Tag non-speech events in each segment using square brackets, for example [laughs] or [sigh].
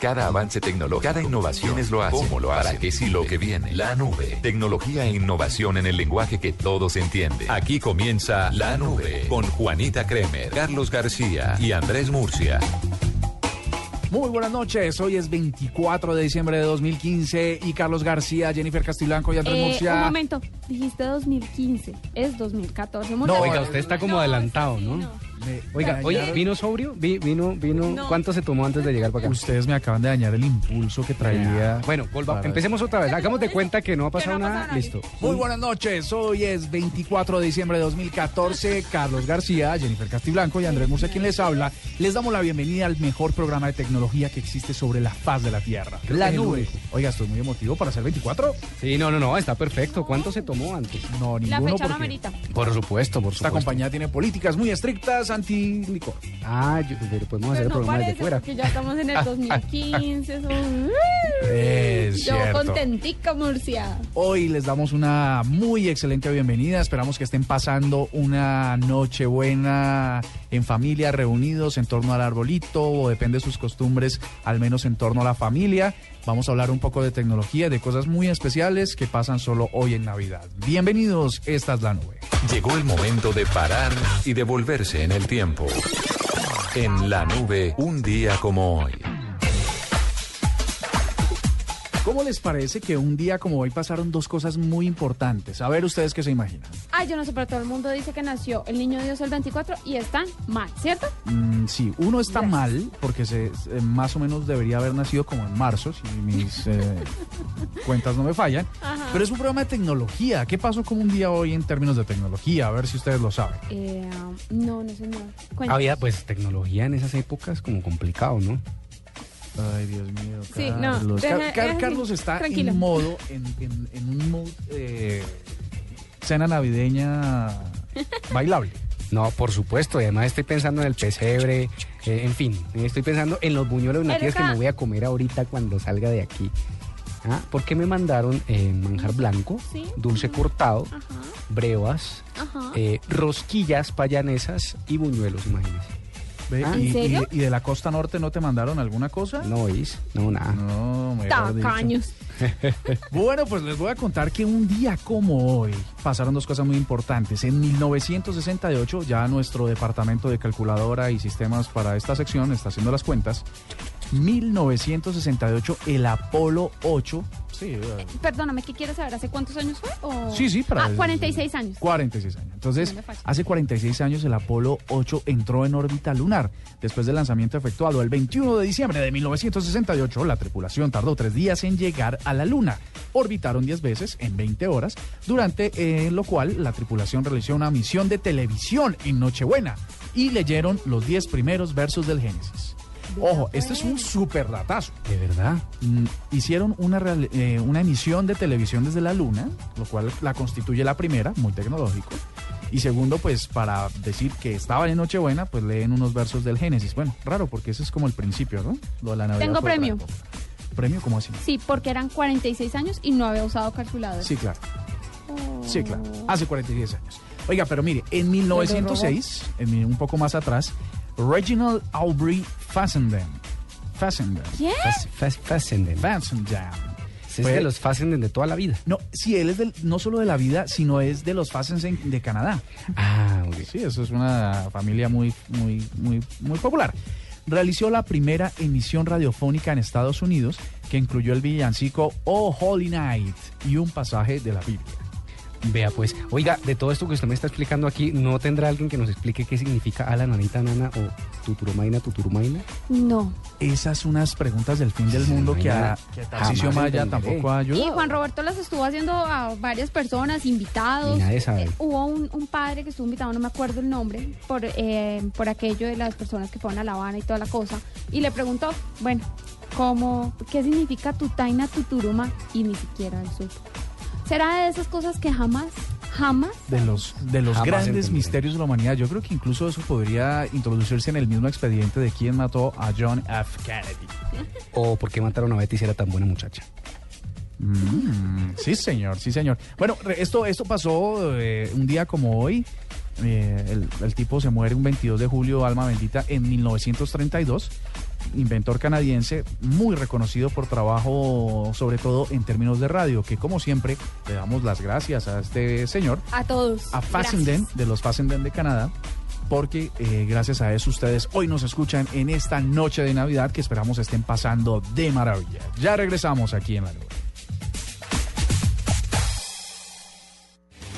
Cada avance tecnológico, cada innovación es lo hace. ¿Cómo lo hace? ¿Para qué sí lo que viene? La nube. Tecnología e innovación en el lenguaje que todos entienden. Aquí comienza La Nube con Juanita Kremer, Carlos García y Andrés Murcia. Muy buenas noches, hoy es 24 de diciembre de 2015 y Carlos García, Jennifer Castillanco y Andrés Eh, Murcia. un momento, dijiste 2015, es 2014. No, Oiga, usted está como adelantado, sí, ¿no? Me- Oiga, oye, ¿vino sobrio? Vi- ¿Vino, vino? No. ¿Cuánto se tomó antes de llegar para acá? Ustedes me acaban de dañar el impulso que traía. Bueno, volva- para- empecemos otra vez. Hagamos de cuenta que no ha pasado no ha nada. pasado nada. Listo. Muy buenas noches, hoy es 24 de diciembre de 2014. Carlos García, Jennifer Castiblanco y Andrés Murcia quien les habla. Les damos la bienvenida al mejor programa de tecnología que existe sobre la faz de la Tierra. Creo La nube. Oiga, estoy muy emotivo para ser 24. Sí, no, no, no, está perfecto. ¿Cuánto se tomó antes? No, La ninguno fecha no porque amerita. Por supuesto, por esta supuesto. compañía tiene políticas muy estrictas anti-licor. Ah, yo, pero podemos hacer Pero no programa desde fuera. porque ya estamos en el [laughs] 2015. son- Es Yo cierto. contentica, Murcia. Hoy les damos una muy excelente bienvenida. Esperamos que estén pasando una noche buena en familia, reunidos en torno al arbolito o depende de sus costumbres, al menos en torno a la familia. Vamos a hablar un poco de tecnología, de cosas muy especiales que pasan solo hoy en Navidad. Bienvenidos, esta es la nube. Llegó el momento de parar y devolverse en el tiempo. En la nube, un día como hoy. ¿Cómo les parece que un día como hoy pasaron dos cosas muy importantes? A ver ustedes qué se imaginan. Ay, yo no sé, pero todo el mundo dice que nació el niño Dios el 24 y están mal, ¿cierto? Mm, sí, uno está Yes. mal porque se, eh, más o menos debería haber nacido como en marzo, si mis eh, [laughs] cuentas no me fallan. Ajá. Pero es un programa de tecnología. ¿Qué pasó con un día hoy en términos de tecnología? A ver si ustedes lo saben. Eh, no, no señor. Cuéntame. Había, pues, tecnología en esas épocas como complicado, ¿no? Ay, Dios mío. Sí, no, Carlos, deja- Car- Car- deja- Carlos está tranquilo. en modo, en, en- en un mood eh, cena navideña bailable. No, por supuesto. Y además estoy pensando en el pesebre. eh, en fin, estoy pensando en los buñuelos nativos que Erika. me voy a comer ahorita cuando salga de aquí. ¿Ah? ¿Por qué me mandaron eh, manjar blanco, Sí. dulce cortado, Ajá, brevas, ajá. eh, rosquillas payanesas y buñuelos, imagínense? Ve, Ah, y, ¿en serio? y- y de la costa norte no te mandaron alguna cosa? No oís, no, nada. No. Tacaños. [laughs] Bueno, pues les voy a contar que un día como hoy pasaron dos cosas muy importantes. En 1968, ya nuestro departamento de calculadora y sistemas para esta sección está haciendo las cuentas. 1968, el Apolo 8. Sí, eh, Perdóname, ¿qué quieres saber? ¿Hace cuántos años fue? O- sí, sí, para Ah, 46 años. 46 años. Entonces, No hace 46 años el Apolo 8 entró en órbita lunar. Después del lanzamiento efectuado el 21 de diciembre de 1968, la tripulación tardó tres días en llegar a la Luna. Orbitaron 10 veces en 20 horas, durante eh, lo cual la tripulación realizó una misión de televisión en Nochebuena y leyeron los 10 primeros versos del Génesis. Ojo, este es un super datazo. ¿De verdad? Mm, hicieron una, real- eh, una emisión de televisión desde la Luna, lo cual la constituye la primera, muy tecnológico. Y segundo, pues para decir que estaban en Nochebuena, pues leen unos versos del Génesis. Bueno, raro, porque ese es como el principio, ¿no? Lo de la Navidad Tengo premio. ¿Premio? ¿Cómo así? Sí, porque eran 46 años y no había usado calculador. Sí, claro. Oh. Sí, claro. Hace 46 años. Oiga, pero mire, en 1906, en un poco más atrás, Reginald Aubrey Fassenden. Fassenden. Fas- Fassenden. Fassenden. Es Fue- de los Fassenden de toda la vida. No, sí, él es del- no solo de la vida, sino es de los Fassenden de Canadá. Ah, ok. Sí, eso es una familia muy, muy, muy, muy popular. Realizó la primera emisión radiofónica en Estados Unidos que incluyó el villancico Oh Holy Night y un pasaje de la Biblia. Vea pues, oiga, de todo esto que usted me está explicando aquí, ¿no tendrá alguien que nos explique qué significa ala, nanita, nana o tuturumaina, tuturumaina? No. Esas son unas preguntas del fin del mundo que a, que a Tarcisio Jamás Maya tampoco ha Y. Juan Roberto las estuvo haciendo a varias personas, invitados. Y nadie sabe. Eh, hubo un, un padre que estuvo invitado, no me acuerdo el nombre, por, eh, por aquello de las personas que fueron a La Habana y toda la cosa. Y le preguntó, bueno, ¿cómo, ¿qué significa tutaina, tuturuma? Y ni siquiera él supo. ¿Será de esas cosas que jamás, jamás? de los, de los Jamás grandes entenderé. misterios de la humanidad. Yo creo que incluso eso podría introducirse en el mismo expediente de quién mató a John F. Kennedy. ¿O por qué mataron a Betty si era tan buena muchacha? Mm, sí, señor, sí, señor. Bueno, esto, esto pasó eh, un día como hoy. Eh, el, el tipo se muere un 22 de julio, alma bendita, en 1932. Inventor canadiense muy reconocido por trabajo, sobre todo en términos de radio, que como siempre le damos las gracias a este señor, A todos. a Fassenden, de los Fassenden de Canadá, porque eh, gracias a eso ustedes hoy nos escuchan en esta noche de Navidad que esperamos estén pasando de maravilla. Ya regresamos aquí en la nube.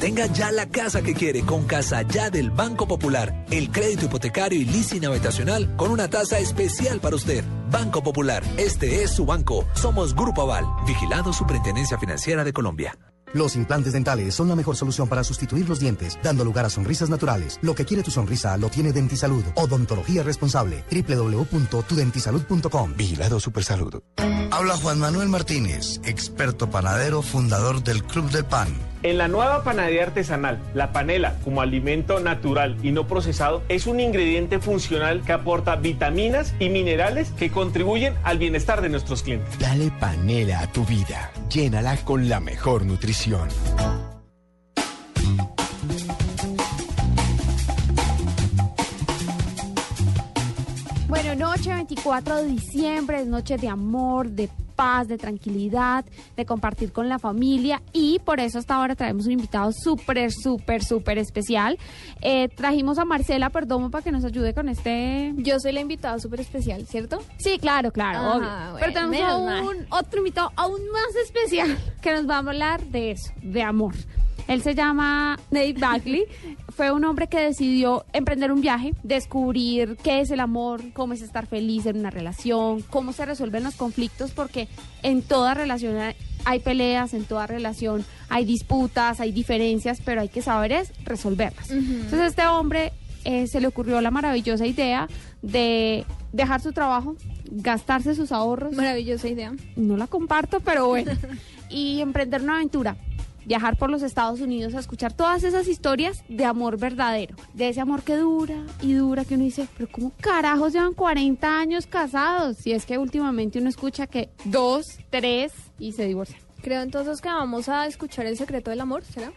Tenga ya la casa que quiere con Casa Ya del Banco Popular. El crédito hipotecario y leasing habitacional con una tasa especial para usted. Banco Popular, este es su banco. Somos Grupo Aval, vigilado Superintendencia Financiera de Colombia. Los implantes dentales son la mejor solución para sustituir los dientes, dando lugar a sonrisas naturales. Lo que quiere tu sonrisa lo tiene Dentisalud. Odontología responsable. www.tudentisalud.com. Vigilado Supersalud. Habla Juan Manuel Martínez, experto panadero, fundador del Club del Pan. En la nueva panadería artesanal, la panela, como alimento natural y no procesado, es un ingrediente funcional que aporta vitaminas y minerales que contribuyen al bienestar de nuestros clientes. Dale panela a tu vida. Llénala con la mejor nutrición. Noche 24 de diciembre es noche de amor, de paz, de tranquilidad, de compartir con la familia y por eso hasta ahora traemos un invitado súper, súper, súper especial. Eh, trajimos a Marcela Perdomo para que nos ayude con este... Yo soy la invitada súper especial, ¿cierto? Sí, claro, claro, Ajá, obvio. bueno, Pero tenemos a un otro invitado aún más especial que nos va a hablar de eso, de amor. Él se llama Nate Bagley. Fue un hombre que decidió emprender un viaje, descubrir qué es el amor, cómo es estar feliz en una relación, cómo se resuelven los conflictos, porque en toda relación hay- peleas, en toda relación hay disputas, hay diferencias, pero hay que saber es resolverlas. Entonces este hombre eh, se le ocurrió la maravillosa idea de dejar su trabajo, gastarse sus ahorros. Maravillosa idea. No la comparto, pero bueno. [laughs] y emprender una aventura. Viajar por los Estados Unidos a escuchar todas esas historias de amor verdadero. De ese amor que dura y dura, que uno dice, pero ¿cómo carajos llevan 40 años casados? Si es que últimamente uno escucha que dos, tres y se divorcian. Creo entonces que vamos a escuchar el secreto del amor, ¿será?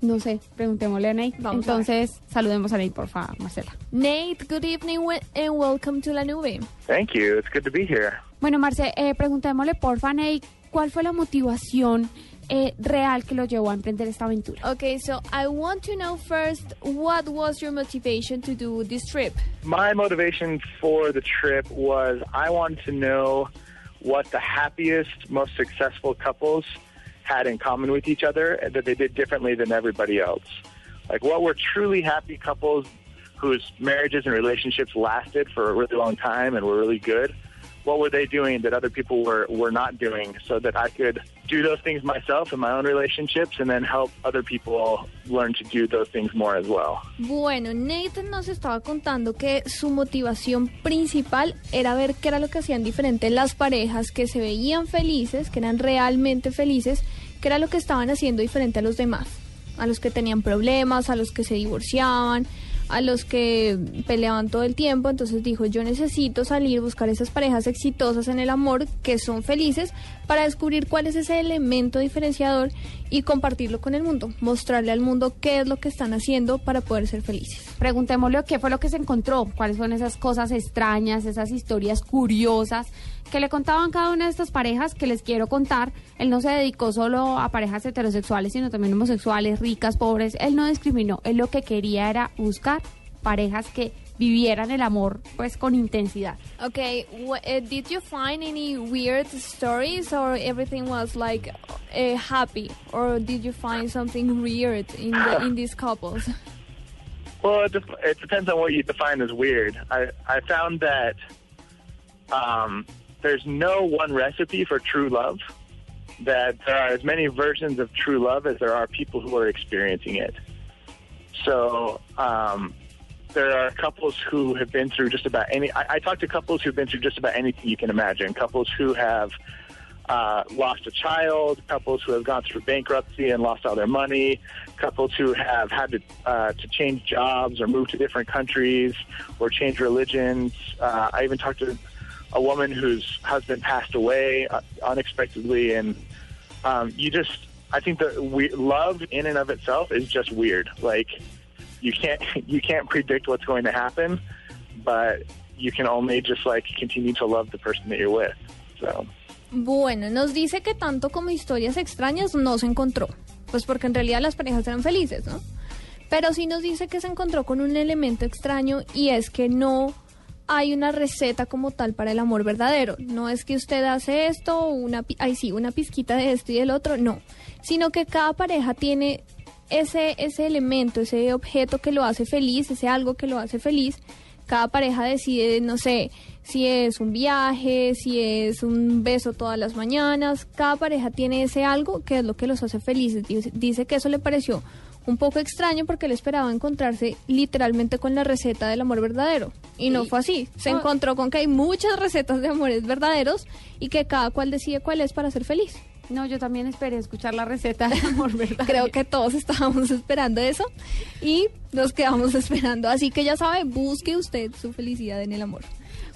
No sé, preguntémosle a Nate. Vamos a Entonces, saludemos a Nate, por favor, Marcela. Nate, good evening and welcome to La Nube. Thank you. It's good to be here. Bueno, Marce, eh, preguntémosle, porfa, Nate, ¿cuál fue la motivación eh, real que lo llevó a emprender esta aventura? Okay, so I want to know first, what was your motivation to do this trip? My motivation for the trip was I wanted to know what the happiest, most successful couples had in common with each other that they did differently than everybody else. Like, what were truly happy couples whose marriages and relationships lasted for a really long time and were really good? What were they doing that other people were, were not doing so that I could do those things myself in my own relationships and then help other people learn to do those things more as well? Bueno, Nathan nos estaba contando que su motivación principal era ver qué era lo que hacían diferente las parejas que se veían felices, que eran realmente felices, qué era lo que estaban haciendo diferente a los demás, a los que tenían problemas, a los que se divorciaban, a los que peleaban todo el tiempo. Entonces dijo, yo necesito salir, buscar esas parejas exitosas en el amor que son felices para descubrir cuál es ese elemento diferenciador y compartirlo con el mundo, mostrarle al mundo qué es lo que están haciendo para poder ser felices. Preguntémosle qué fue lo que se encontró, cuáles son esas cosas extrañas, esas historias curiosas que le contaban cada una de estas parejas que les quiero contar. Él no se dedicó solo a parejas heterosexuales, sino también homosexuales, ricas, pobres. Él no discriminó. Él lo que quería era buscar parejas que vivieran el amor pues con intensidad. Okay, uh, did you find any weird stories or everything was like uh, happy or did you find something weird in the, in these couples? Well, it, it depends on what you define as weird. I, I found that um, there's no one recipe for true love, that there are as many versions of true love as there are people who are experiencing it. So um, there are couples who have been through just about any. I, I talk to couples who've been through just about anything you can imagine. Couples who have uh, lost a child, couples who have gone through bankruptcy and lost all their money, couples who have had to uh, to change jobs or move to different countries or change religions. Uh, I even talked to a woman whose husband passed away uh, unexpectedly, and um, you just I think that we, love in and of itself is just weird. Like you can't [laughs] you can't predict what's going to happen, but you can only just like continue to love the person that you're with. So. Bueno, nos dice que tanto como historias extrañas no se encontró, pues porque en realidad las parejas eran felices, ¿no? Pero sí nos dice que se encontró con un elemento extraño y es que no hay una receta como tal para el amor verdadero. No es que usted hace esto, una, ay sí, una pizquita de esto y del otro, no. Sino que cada pareja tiene ese, ese elemento, ese objeto que lo hace feliz, ese algo que lo hace feliz. Cada pareja decide, no sé, si es un viaje, si es un beso todas las mañanas. Cada pareja tiene ese algo que es lo que los hace felices. Dice, dice que eso le pareció un poco extraño porque él esperaba encontrarse literalmente con la receta del amor verdadero. Y no fue así. Se encontró con que hay muchas recetas de amores verdaderos y que cada cual decide cuál es para ser feliz. No, yo también esperé escuchar la receta de amor [laughs] verdadero. Creo que todos estábamos esperando eso y nos quedamos [laughs] esperando. Así que ya sabe, busque usted su felicidad en el amor.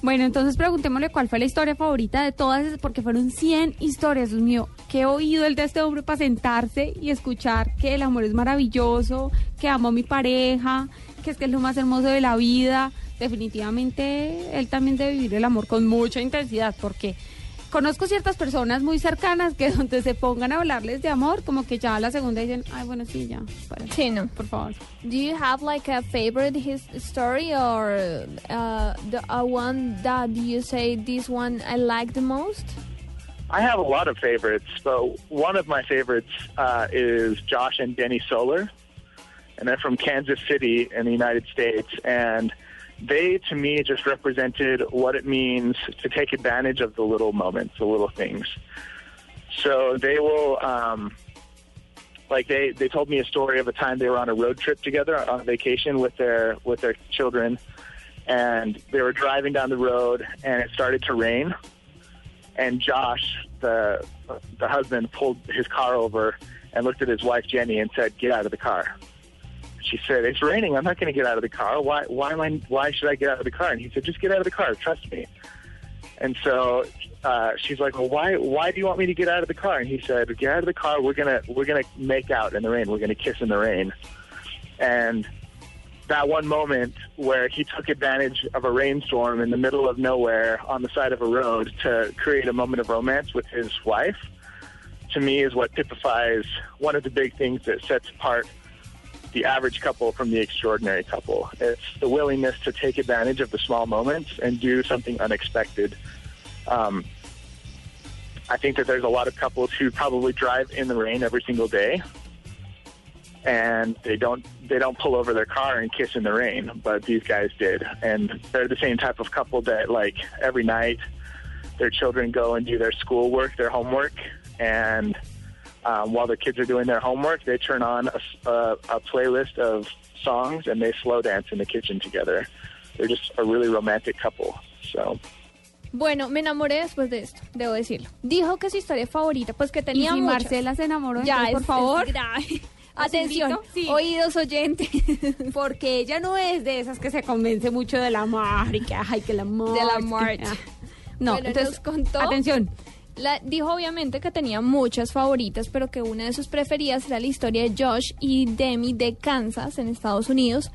Bueno, entonces preguntémosle cuál fue la historia favorita de todas, porque fueron 100 historias, Dios mío. Qué oído el de este hombre para sentarse y escuchar que el amor es maravilloso, que amo a mi pareja, que es que es lo más hermoso de la vida. Definitivamente él también debe vivir el amor con mucha intensidad, porque conozco ciertas personas muy cercanas que [laughs] donde se pongan a hablarles de amor, como que ya a la segunda dicen, ay, bueno, sí, ya. para". Sí, no. Por favor. Do you have like a favorite his story or uh, the, a one that you say this one I like the most? I have a lot of favorites, but one of my favorites uh, is Josh and Denny Solar, and they're from Kansas City in the United States. And they, to me, just represented what it means to take advantage of the little moments, the little things. So they will, um, like they, they told me a story of a time they were on a road trip together on vacation with their with their children, and they were driving down the road, and it started to rain and Josh, the the husband, pulled his car over and looked at his wife Jenny and said, "Get out of the car." She said, "It's raining. I'm not going to get out of the car. Why? Why am I? Why should I get out of the car?" And he said, "Just get out of the car. Trust me." And so uh, she's like, "Well, why? Why do you want me to get out of the car?" And he said, "Get out of the car. We're gonna we're gonna make out in the rain. We're gonna kiss in the rain." And that one moment where he took advantage of a rainstorm in the middle of nowhere on the side of a road to create a moment of romance with his wife, to me is what typifies one of the big things that sets apart the average couple from the extraordinary couple. It's the willingness to take advantage of the small moments and do something unexpected. Um, I think that there's a lot of couples who probably drive in the rain every single day and they don't they don't pull over their car and kiss in the rain, but these guys did, and they're the same type of couple that like every night their children go and do their schoolwork, their homework, and um, while their kids are doing their homework, they turn on a, a- a playlist of songs and they slow dance in the kitchen together. They're just a really romantic couple. So. Bueno, me enamoré después de esto, debo decirlo. Dijo que su historia favorita, pues que tenía Y si muchas. Marcela se enamoró, ya, entonces, por es- favor. es grave. [laughs] ¿Los Atención? Sí. oídos oyentes. [laughs] Porque ella no es de esas que se convence mucho del amor y que, ay, que el amor. Del que- amor. ah. No, Bueno, entonces, nos contó- atención. La- dijo obviamente que tenía muchas favoritas, pero que una de sus preferidas era la historia de Josh y Demi de Kansas, en Estados Unidos,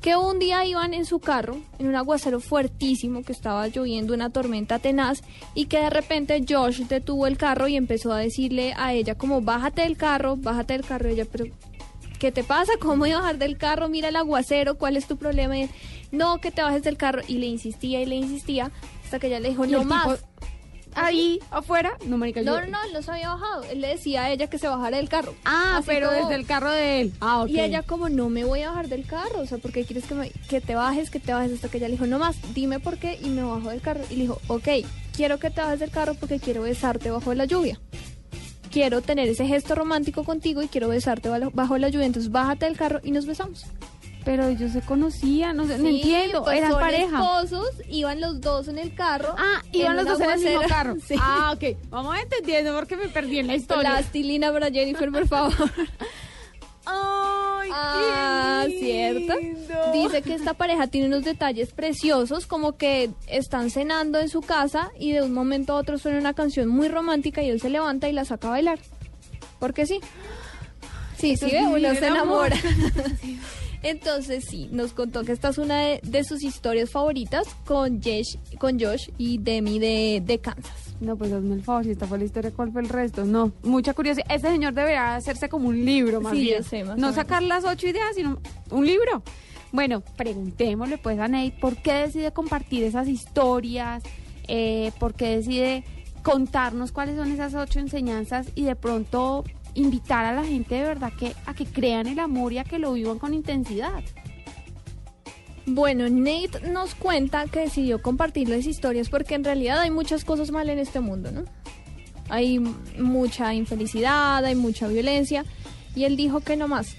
que un día iban en su carro, en un aguacero fuertísimo, que estaba lloviendo una tormenta tenaz, y que de repente Josh detuvo el carro y empezó a decirle a ella como, bájate del carro, bájate del carro, y ella, pero... ¿Qué te pasa? ¿Cómo voy a bajar del carro? Mira el aguacero, ¿cuál es tu problema? Y él, no, que te bajes del carro. Y le insistía y le insistía hasta que ella le dijo, no más. tipo, Ahí, afuera, no, marica, No, yo- no, no, él no se había bajado. Él le decía a ella que se bajara del carro. Ah, Así pero como- desde el carro de él. Ah, ok. Y ella como, no me voy a bajar del carro. O sea, ¿por qué quieres que, me- que te bajes, que te bajes? Hasta que ella le dijo, no más, dime por qué. Y me bajó del carro. Y le dijo, ok, quiero que te bajes del carro porque quiero besarte bajo la lluvia. Quiero tener ese gesto romántico contigo y quiero besarte bajo- bajo la lluvia. Entonces bájate del carro y nos besamos. Pero ellos se conocían, no sé, no entiendo, pues eran son pareja. esposos, iban los dos en el carro. Ah, iban los dos en el mismo carro. [laughs] Sí. Ah, ok. Vamos entendiendo porque me perdí en la historia. Plastilina para Jennifer, por favor. [laughs] Ay, Ah, ¿cierto? Dice que esta pareja tiene unos detalles preciosos, como que están cenando en su casa y de un momento a otro suena una canción muy romántica y él se levanta y la saca a bailar. Porque sí. Sí, sí, uno se el amor. enamora. [laughs] Entonces sí, nos contó que esta es una de, de sus historias favoritas con Josh, con Josh y Demi de, de Kansas. No, pues hazme el favor, si esta fue la historia, ¿cuál fue el resto? No, mucha curiosidad. Este señor debería hacerse como un libro, más Sí, bien. yo sé, más o no sacar las ocho ideas, sino un libro. Bueno, preguntémosle pues a Nate por qué decide compartir esas historias, eh, por qué decide contarnos cuáles son esas ocho enseñanzas y de pronto invitar a la gente de verdad que a que crean el amor y a que lo vivan con intensidad. Bueno, Nate nos cuenta que decidió compartir las historias porque en realidad hay muchas cosas mal en este mundo, ¿no? Hay mucha infelicidad, hay mucha violencia y él dijo que no más,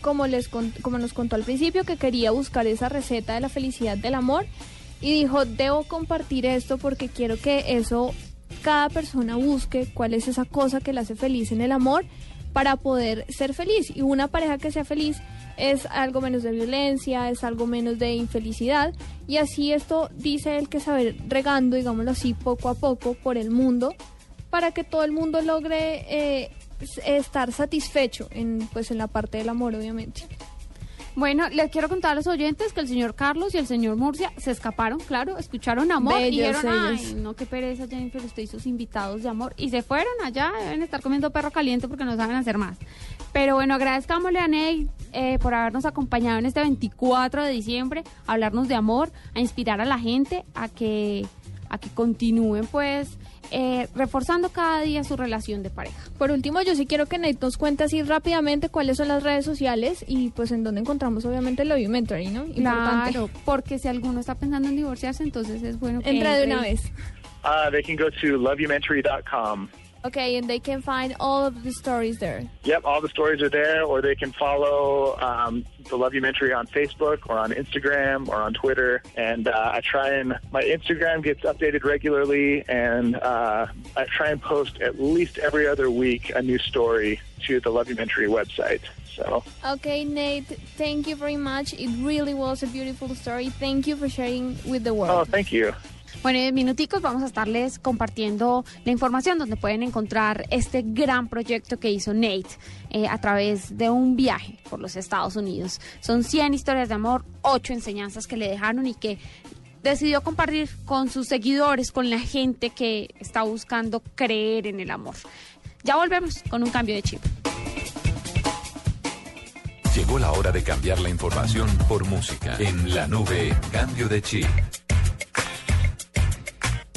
como les como nos contó al principio que quería buscar esa receta de la felicidad del amor y dijo, "Debo compartir esto porque quiero que eso cada persona busque cuál es esa cosa que le hace feliz en el amor para poder ser feliz y una pareja que sea feliz es algo menos de violencia, es algo menos de infelicidad y así esto dice él que saber regando, digámoslo así, poco a poco por el mundo para que todo el mundo logre eh, estar satisfecho en pues en la parte del amor obviamente. Bueno, les quiero contar a los oyentes que el señor Carlos y el señor Murcia se escaparon, claro, escucharon amor y Bellos dijeron, ellos. ay, no, qué pereza Jennifer, usted y sus invitados de amor. Y se fueron allá, deben estar comiendo perro caliente porque no saben hacer más. Pero bueno, agradezcámosle a Ney eh, por habernos acompañado en este 24 de diciembre, a hablarnos de amor, a inspirar a la gente a que, a que continúen pues eh, reforzando cada día su relación de pareja. Por último, yo sí quiero que Nate nos cuente así rápidamente cuáles son las redes sociales y pues en dónde encontramos obviamente el Love ¿no? Importante. Claro, porque si alguno está pensando en divorciarse, entonces es bueno que Entra de una vez. Uh, they can go to loveyoumentary.com. Okay, and they can find all of the stories there. Yep, all the stories are there, or they can follow um, the Loveyumentary on Facebook or on Instagram or on Twitter. And uh, I try and my Instagram gets updated regularly, and uh, I try and post at least every other week a new story to the Love Loveyumentary website. So Okay, Nate, thank you very much. It really was a beautiful story. Thank you for sharing with the world. Oh, thank you. Bueno, en minuticos vamos a estarles compartiendo la información donde pueden encontrar este gran proyecto que hizo Nate eh, a través de un viaje por los Estados Unidos. Son 100 historias de amor, 8 enseñanzas que le dejaron y que decidió compartir con sus seguidores, con la gente que está buscando creer en el amor. Ya volvemos con un cambio de chip. Llegó la hora de cambiar la información por música. En la nube, cambio de chip.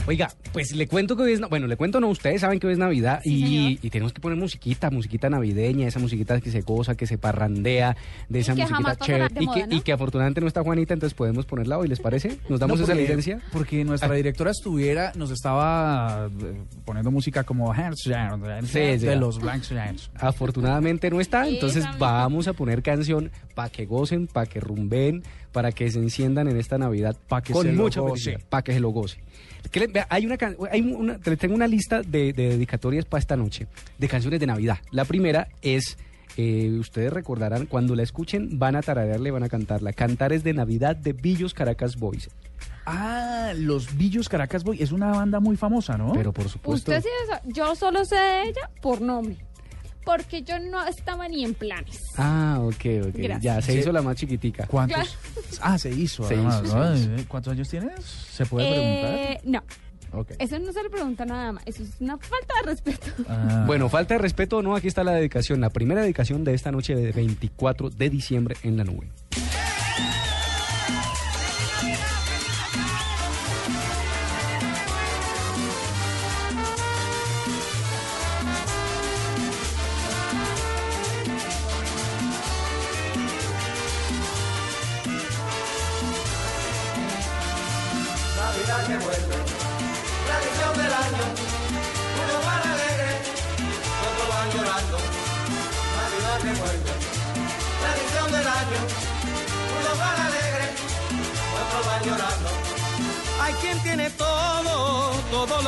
Oiga, pues le cuento que hoy es, na- bueno, le cuento no, ustedes saben que hoy es Navidad y, y tenemos que poner musiquita, musiquita navideña, esa musiquita que se goza, que se parrandea, de esa que musiquita jamás pasará chévere de y, moda, que, ¿no? y que afortunadamente no está Juanita, entonces podemos ponerla hoy, ¿les parece? ¿Nos damos No, esa porque- licencia? Porque nuestra directora estuviera, nos estaba eh, poniendo música como Hands Down, Sí, de sí. los Blanks Giants. Afortunadamente no está, entonces Esa misma. vamos a poner canción para que gocen, para que rumben, para que se enciendan en esta Navidad Pa' que con se lo mucha para que se lo goce. ¿Qué le- vea, hay una, hay una, tengo una lista de, de dedicatorias para esta noche, de canciones de Navidad. La primera es, eh, ustedes recordarán, cuando la escuchen van a tararearle, van a cantarla. Cantares de Navidad de Villos Caracas Boys. Ah, los Villos Caracas Boy es una banda muy famosa, ¿no? Pero por supuesto... Usted sí, sabe, yo solo sé de ella por nombre, porque yo no estaba ni en planes. Ah, ok, ok. Gracias. Ya, se Sí. hizo la más chiquitica. ¿Cuántos? Claro. Ah, se hizo. Se además, hizo, ¿no? se hizo. ¿Cuántos años tienes? ¿Se puede preguntar? Eh, no, Ok. eso no se le pregunta nada más, eso es una falta de respeto. Ah. [laughs] Bueno, falta de respeto o no, aquí está la dedicación, la primera dedicación de esta noche de 24 de diciembre en la nube.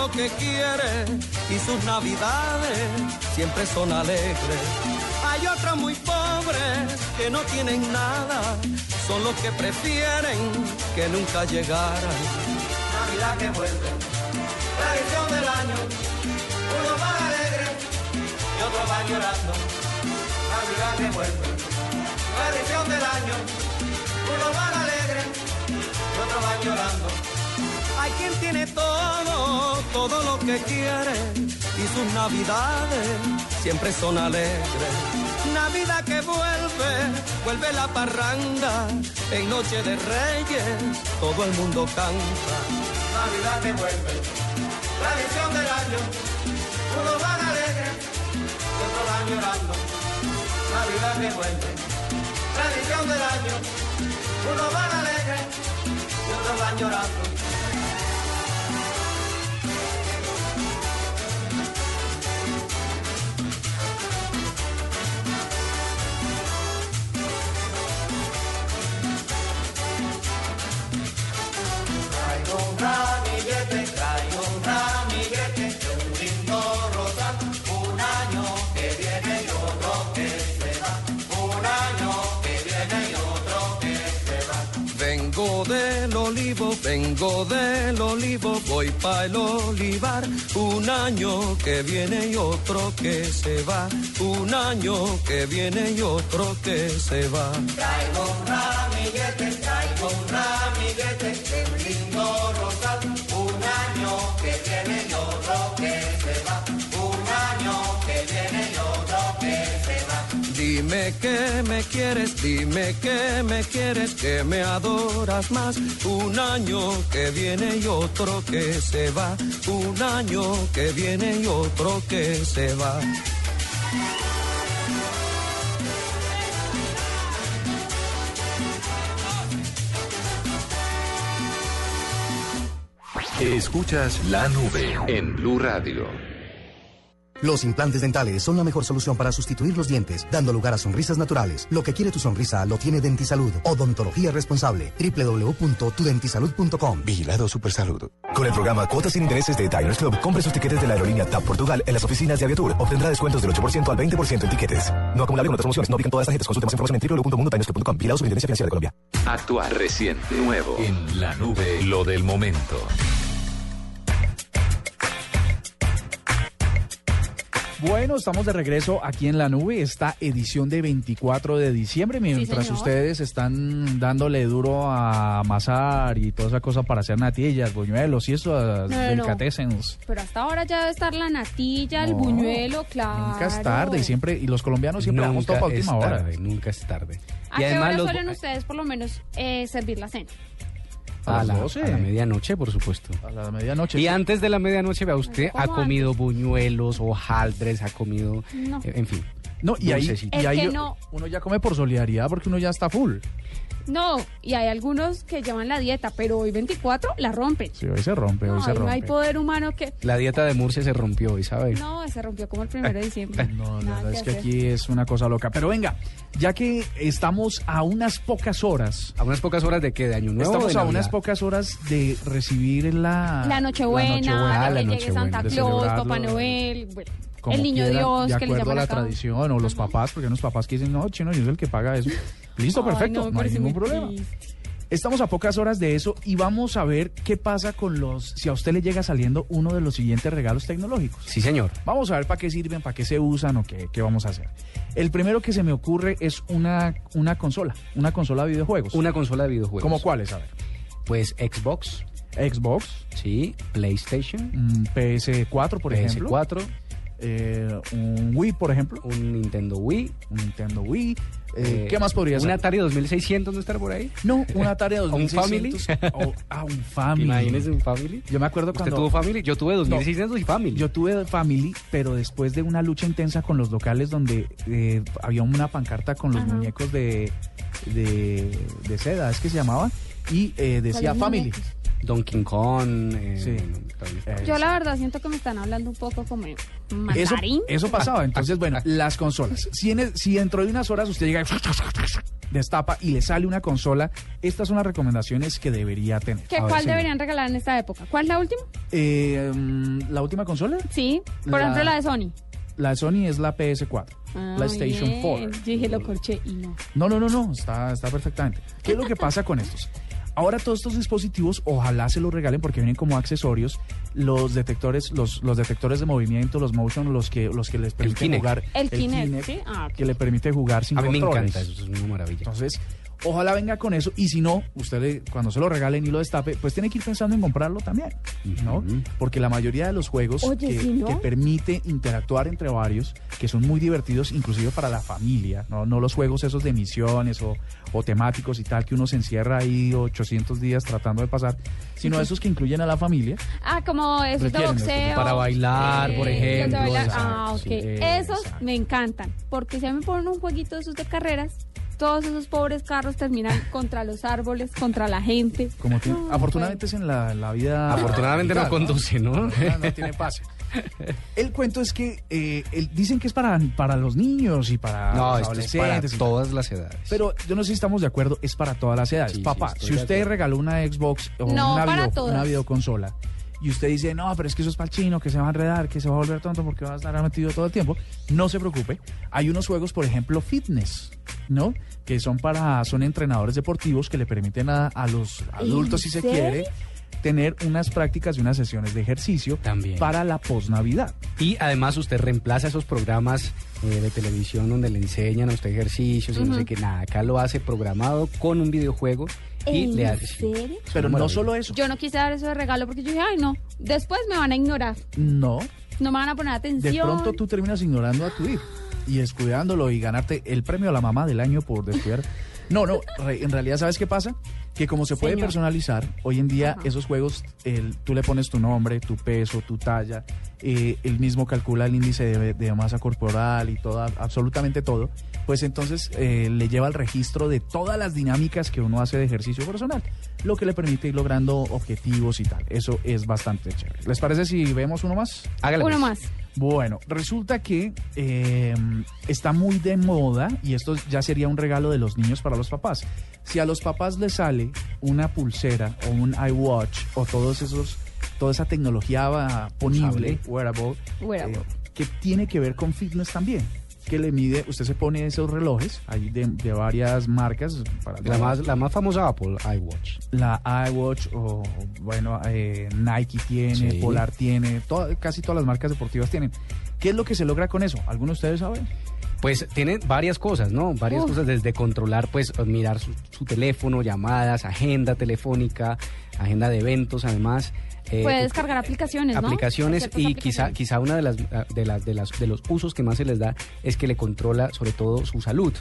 Lo que quiere y sus navidades siempre son alegres. Hay otros muy pobres que no tienen nada, son los que prefieren que nunca llegaran. Navidad que vuelve, tradición del año. Unos van alegres y otros van llorando. Navidad que vuelve, tradición del año. Unos van alegres y otros van llorando. Hay quien tiene todo, todo lo que quiere y sus navidades siempre son alegres. Navidad que vuelve, vuelve la parranda, en noche de reyes todo el mundo canta. Navidad que vuelve, tradición del año. Unos van alegres y otros van llorando. Navidad que vuelve, tradición del año. Unos van alegres y otros van llorando. Vengo del olivo, voy pa' el olivar. Un año que viene y otro que se va. Un año que viene y otro que se va. Traigo un ramillete, traigo Dime que me quieres, dime que me quieres, que me adoras más. Un año que viene y otro que se va. Un año que viene y otro que se va. Escuchas la nube en Blue Radio. Los implantes dentales son la mejor solución para sustituir los dientes, dando lugar a sonrisas naturales. Lo que quiere tu sonrisa lo tiene Dentisalud. Odontología responsable. www.tudentisalud.com. Vigilado Supersalud. Con el programa Cuotas sin Intereses de Diners Club, compre sus tiquetes de la aerolínea TAP Portugal en las oficinas de Aviatur. Obtendrá descuentos del 8% al 20% en tiquetes. No acumulable con otras promociones. No aplican todas las tarjetas. Consulte más información en www.mundotinersclub.com. Vigilado Superintendencia Financiera de Colombia. Actual, reciente, nuevo. En la nube, lo del momento. Bueno, estamos de regreso aquí en la nube, esta edición de 24 de diciembre, mientras ustedes están dándole duro a amasar y toda esa cosa para hacer natillas, buñuelos y eso, no. Pero hasta ahora ya debe estar la natilla, el buñuelo, claro. Nunca es tarde y siempre, y los colombianos siempre damos todo para última hora. nunca es tarde. ¿A qué hora suelen ustedes por lo menos eh, servir la cena? A a, las la, 12. a la medianoche, por supuesto. A la medianoche. Y antes de la medianoche, vea usted, ha ¿Cómo comido buñuelos, hojaldres, ha comido, No. eh, en fin. No, y ahí, y Es ahí que no. uno ya come por solidaridad porque uno ya está full. No, y hay algunos que llevan la dieta, pero hoy 24 la rompen. Sí, hoy se rompe, hoy No, se ahí no rompe. hay poder humano que... La dieta de Murcia se rompió hoy, ¿sabe? No, se rompió como el primero de diciembre. [laughs] No, la verdad es que hacer. aquí es una cosa loca. Pero venga, ya que estamos a unas pocas horas. ¿A unas pocas horas de qué? ¿De Año Nuevo? Estamos a unas pocas horas de recibir la... La Nochebuena, Nochebuena, de la que llegue Nochebuena, Santa Claus. Papá Noel, bueno, como el niño quieran, Dios, de que le acuerdo a la acá. tradición o los papás, porque hay unos papás que dicen, no, chino, yo soy el que paga eso. [laughs] Listo, Ay, perfecto, no, hay ningún problema. triste. Estamos a pocas horas de eso y vamos a ver qué pasa con los, si a usted le llega saliendo uno de los siguientes regalos tecnológicos. Sí, señor. Vamos a ver para qué sirven, para qué se usan o qué, qué vamos a hacer. El primero que se me ocurre es una, una consola, una consola de videojuegos. Una consola de videojuegos. ¿Cómo cuáles? A ver. Pues Xbox, Xbox, sí, PlayStation, mm, PS4, por ejemplo. PS4, eh, un Wii, por ejemplo. un Nintendo Wii. Un Nintendo Wii. Eh, eh, ¿Qué más podría ¿Un ser? Atari 2600 no estará por ahí? No, un Atari [laughs] ¿O un 2600. O- ah, un [laughs] Family. Imagínese un Family. Yo me acuerdo ¿Usted cuando... tuvo Family? Yo tuve 2600 y Family. Yo tuve Family, pero después de una lucha intensa con los locales donde eh, había una pancarta con los Ajá. muñecos de, de, de seda, es que se llamaba, y eh, decía ¿Cuáles Family. muñecos? Donkey Kong. eh, Sí. Eh, Yo la verdad siento que me están hablando un poco como Eso, mandarín. eso pasaba. Entonces, bueno, las consolas. Si, en el- si dentro de unas horas usted llega y destapa y le sale una consola, estas son las recomendaciones que debería tener. ¿Qué, A ¿Cuál deberían regalar en esta época? ¿Cuál es la última? Eh, mm, ¿La última consola? Sí, por La- ejemplo la de Sony. La de Sony es la PS4, Ah, PlayStation bien. 4. Yo dije, lo corché y no. No, no, no, no, está, está perfectamente. ¿Qué es lo que pasa con estos? Ahora todos estos dispositivos, ojalá se los regalen porque vienen como accesorios los detectores, los, los detectores de movimiento, los motion, los que, los que les permiten Kinect. jugar. El Kinect, ¿sí? Ah, que le permite jugar sin A mí me encanta, eso es una maravilla. Entonces, ojalá venga con eso. Y si no, usted le- cuando se lo regalen y lo destape, pues tiene que ir pensando en comprarlo también, ¿no? Porque la mayoría de los juegos Oye, que, que permite interactuar entre varios, que son muy divertidos, inclusive para la familia, ¿no? No los juegos esos de misiones o, o temáticos y tal, que uno se encierra ahí 800 días tratando de pasar, sino esos que incluyen a la familia. Ah, como esos de boxeo. para bailar, por de ejemplo, bailar. exacto, Ah, ok. sí, esos me encantan. Porque si a mí me ponen un jueguito de esos de carreras, todos esos pobres carros terminan [laughs] contra los árboles, contra la gente. Como que, No, afortunadamente es en la, la vida... Afortunadamente no conduce, ¿no? No, no tiene pase. [laughs] El cuento es que eh, el- dicen que es para, para los niños y para No, los esto es para adolescentes. todas las edades. Pero yo no sé si estamos de acuerdo, es para todas las edades. Sí, Papá, si usted regaló una Xbox o No, una, video- una videoconsola y usted dice, no, pero es que eso es para el chino, que se va a enredar, que se va a volver tonto porque va a estar metido todo el tiempo, no se preocupe. Hay unos juegos, por ejemplo, fitness, ¿no? Que son para, son entrenadores deportivos que le permiten a, a los adultos, si se serio? quiere, tener unas prácticas y unas sesiones de ejercicio También. para la posnavidad. Y además usted reemplaza esos programas eh, de televisión donde le enseñan a usted ejercicios y no sé qué nada. Acá lo hace programado con un videojuego y ¿En le serio? Pero no solo eso. Yo no quise dar eso de regalo porque yo dije, ay, no. Después me van a ignorar. No, No me van a poner atención. de pronto tú terminas ignorando a tu hijo y descuidándolo y ganarte el premio a la mamá del año por descuidar. No, no, re- en realidad, ¿sabes qué pasa? Que como se puede Señor. personalizar, hoy en día Ajá. esos juegos, el- tú le pones tu nombre, tu peso, tu talla, eh, él mismo calcula el índice de, de masa corporal y toda, absolutamente todo, pues entonces eh, le lleva el registro de todas las dinámicas que uno hace de ejercicio personal, lo que le permite ir logrando objetivos y tal. Eso es bastante chévere. ¿Les parece si vemos uno más? Hágale Uno pues. más. Bueno, resulta que eh, está muy de moda y esto ya sería un regalo de los niños para los papás. Si a los papás les sale una pulsera o un iWatch o todos esos, toda esa tecnología va, ponible, wearable, Wearable. eh, que tiene que ver con fitness también. Que le mide, usted se pone esos relojes, hay de, de varias marcas. Para La más, la más famosa Apple, iWatch. la iWatch o bueno eh, Nike tiene, Sí. Polar tiene, casi todas las marcas deportivas tienen. ¿Qué es lo que se logra con eso? ¿Alguno de ustedes sabe? Pues tiene varias cosas, ¿no? Varias cosas desde controlar, pues mirar su, su teléfono, llamadas, agenda telefónica, agenda de eventos, además. Eh, Puede descargar aplicaciones, ¿no? aplicaciones y quizá aplicaciones. quizá una de las ah, de las de las de los usos que más se les da es que le controla sobre todo su salud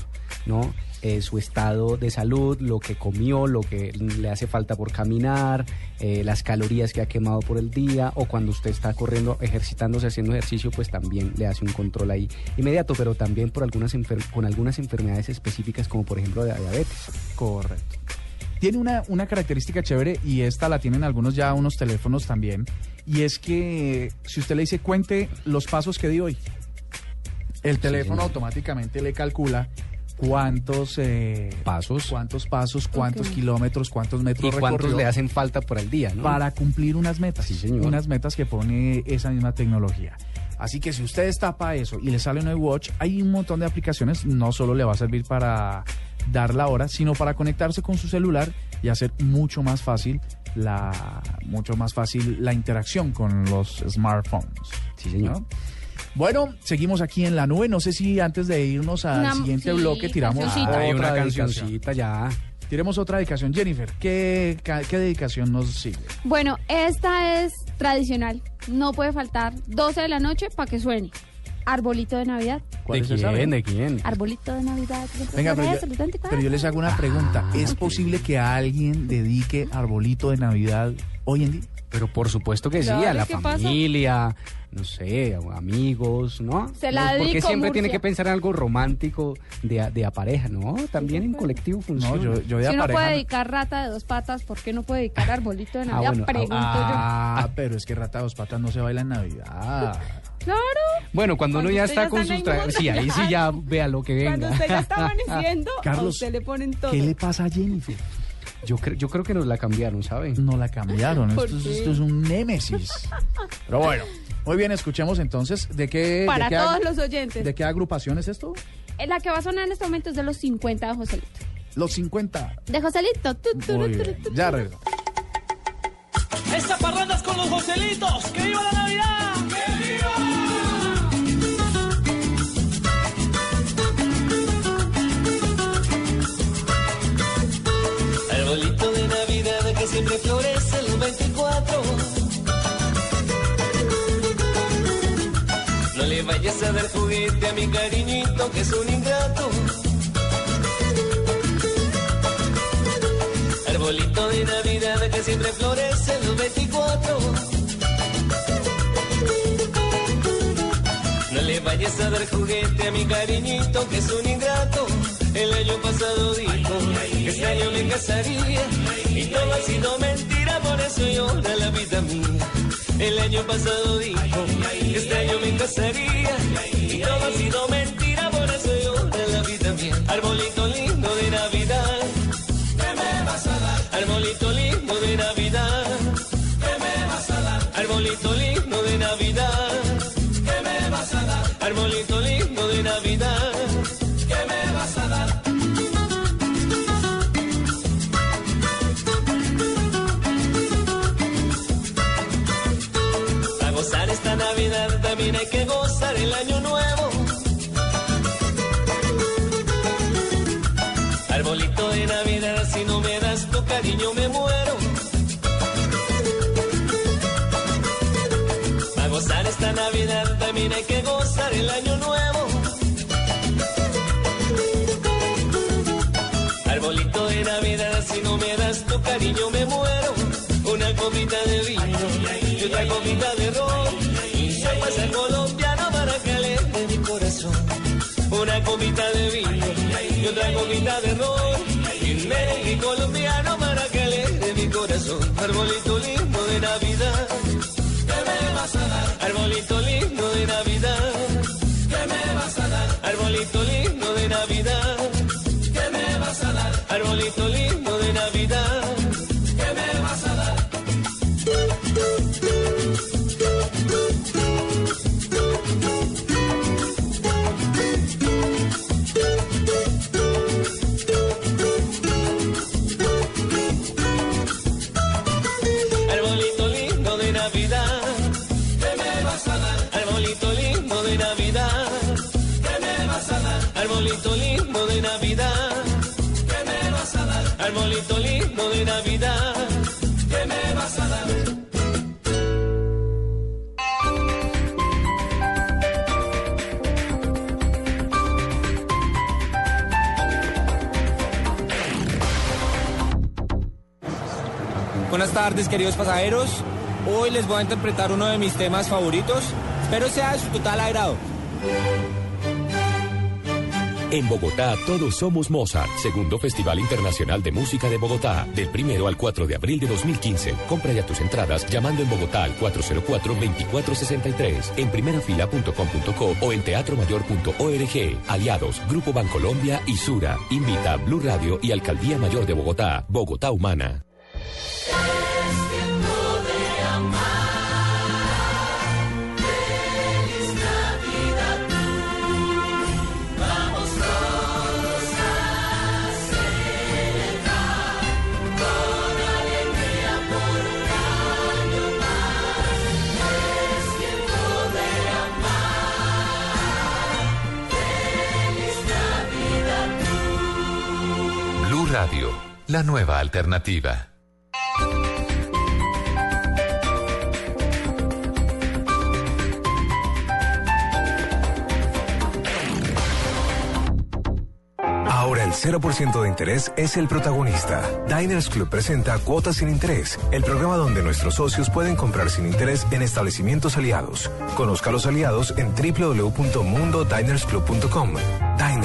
no Eh, su estado de salud lo que comió lo que le hace falta por caminar eh, las calorías que ha quemado por el día o cuando usted está corriendo ejercitándose haciendo ejercicio pues también le hace un control ahí inmediato pero también por algunas enfer- con algunas enfermedades específicas como por ejemplo la diabetes Correcto. Tiene una, una característica chévere y esta la tienen algunos ya unos teléfonos también. Y es que si usted le dice cuente los pasos que di hoy, el teléfono automáticamente le calcula cuántos eh, pasos cuántos pasos, cuántos kilómetros, cuántos y metros cuántos recorrió le hacen falta por el día no para cumplir unas metas. Sí, señor. Unas metas que pone esa misma tecnología. Así que si usted destapa eso y le sale un iWatch, hay un montón de aplicaciones, no solo le va a servir para dar la hora, sino para conectarse con su celular y hacer mucho más fácil la mucho más fácil la interacción con los smartphones. Sí, señor. ¿no? Bueno, seguimos aquí en la nube. No sé si antes de irnos al Una- siguiente sí, bloque tiramos cancioncita. hay una otra dedicación. cancioncita ya Tiremos otra dedicación. Jennifer, ¿qué, qué dedicación nos sigue? Bueno, esta es tradicional. No puede faltar 12 de la noche para que suene. Arbolito de Navidad. ¿Cuál ¿De es esa? quién? ¿De quién? Arbolito de Navidad. Venga, pero yo, pero yo les hago una pregunta. ¿Es posible que alguien dedique arbolito de Navidad hoy en día? Pero por supuesto que sí, a la familia, no sé, amigos, ¿no? Se la No, Porque siempre tiene que pensar en algo romántico de, a- de a pareja, ¿no? También en colectivo funciona. yo- yo de Si uno puede no- dedicar rata de dos patas, ¿por qué no puede dedicar arbolito de Navidad? bueno, ah, Pregunto Ah, pero es que rata de dos patas no se baila en Navidad. Claro. Bueno, cuando uno Cuando ya usted está ya con sus en tra- el Sí, ahí sí ya [laughs] vea lo que venga. Cuando usted ya está amaneciendo, a Carlos, usted le ponen todo. ¿Qué le pasa a Jennifer? Yo, creo yo creo que nos la cambiaron, ¿saben? No la cambiaron. [laughs] ¿Por Esto, es- qué? esto es un némesis. Pero bueno, muy bien, escuchemos entonces de qué. Para de qué todos los oyentes. ¿De qué agrupación es esto? Eh, La que va a sonar en este momento es de los 50 de Joselito. Los 50. De Joselito. tu, tu, Muy tu, bien. tu, tu. Ya regresamos. Esta parranda es con los Joselitos. ¡Que viva la Navidad! Que siempre florece los 24. No le vayas a dar juguete a mi cariñito que es un ingrato. Arbolito de Navidad que siempre florece los 24. No le vayas a dar juguete a mi cariñito que es un ingrato. El año pasado dijo que este año me casaría y todo ha sido mentira, por eso llora la vida mía. El año pasado dijo que este año me casaría y todo ha sido mentira, por eso llora la vida mía. Arbolito lindo de Navidad, ¿qué me vas a dar? Arbolito lindo de Navidad, ¿qué me vas a dar? Arbolito lindo de Navidad, ¿qué me vas a dar? Arbolito que gozar el año nuevo. Arbolito de Navidad, si no me das tu cariño me muero. A gozar esta Navidad también hay que gozar el año nuevo. Arbolito de Navidad, si no me das tu cariño me muero. Una copita de vino y otra copita de ron. Cerveza colombiana para alegre mi corazón. Una copita de vino y otra copita de ron. Y un merengue colombiano para alegre mi corazón. Arbolito lindo de Navidad. Arbolito lindo de Navidad. Navidad. ¿Qué me vas a? Buenas tardes, queridos pasajeros. Hoy les voy a interpretar uno de mis temas favoritos. Espero sea de su total agrado. En Bogotá todos somos Mozart, segundo Festival Internacional de Música de Bogotá, del primero al 4 de abril de 2015. Compra ya tus entradas llamando en Bogotá al 404-2463, en primerafila.com.co o en teatromayor.org. Aliados, Grupo Bancolombia y Sura. Invita Blue Radio y Alcaldía Mayor de Bogotá, Bogotá Humana. La nueva alternativa. Ahora el 0% de interés es el protagonista. Diners Club presenta Cuotas sin Interés, el programa donde nuestros socios pueden comprar sin interés en establecimientos aliados. Conozca a los aliados en www.mundodinersclub.com.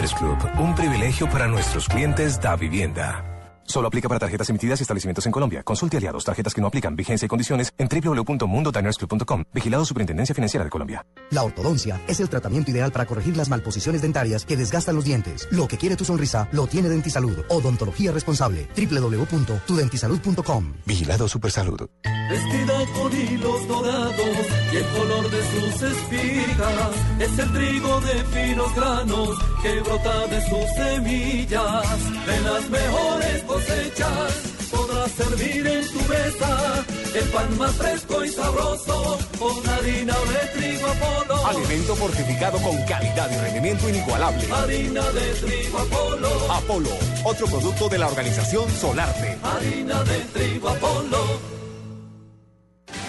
Club, un privilegio para nuestros clientes da vivienda. Solo aplica para tarjetas emitidas y establecimientos en Colombia. Consulte aliados, tarjetas que no aplican, vigencia y condiciones en www.mundodinersclub.com. Vigilado Superintendencia Financiera de Colombia. La ortodoncia es el tratamiento ideal para corregir las malposiciones dentarias que desgastan los dientes. Lo que quiere tu sonrisa lo tiene Dentisalud. Odontología responsable. www.tudentisalud.com. Vigilado Supersalud. Vestida con hilos dorados y el color de sus espigas es el trigo de finos granos que brota de sus semillas. De las mejores cosechas podrás servir en tu mesa el pan más fresco y sabroso con harina de trigo Apolo. Alimento fortificado con calidad y rendimiento inigualable. Harina de trigo Apolo. Apolo, otro producto de la organización Solarte. Harina de trigo Apolo.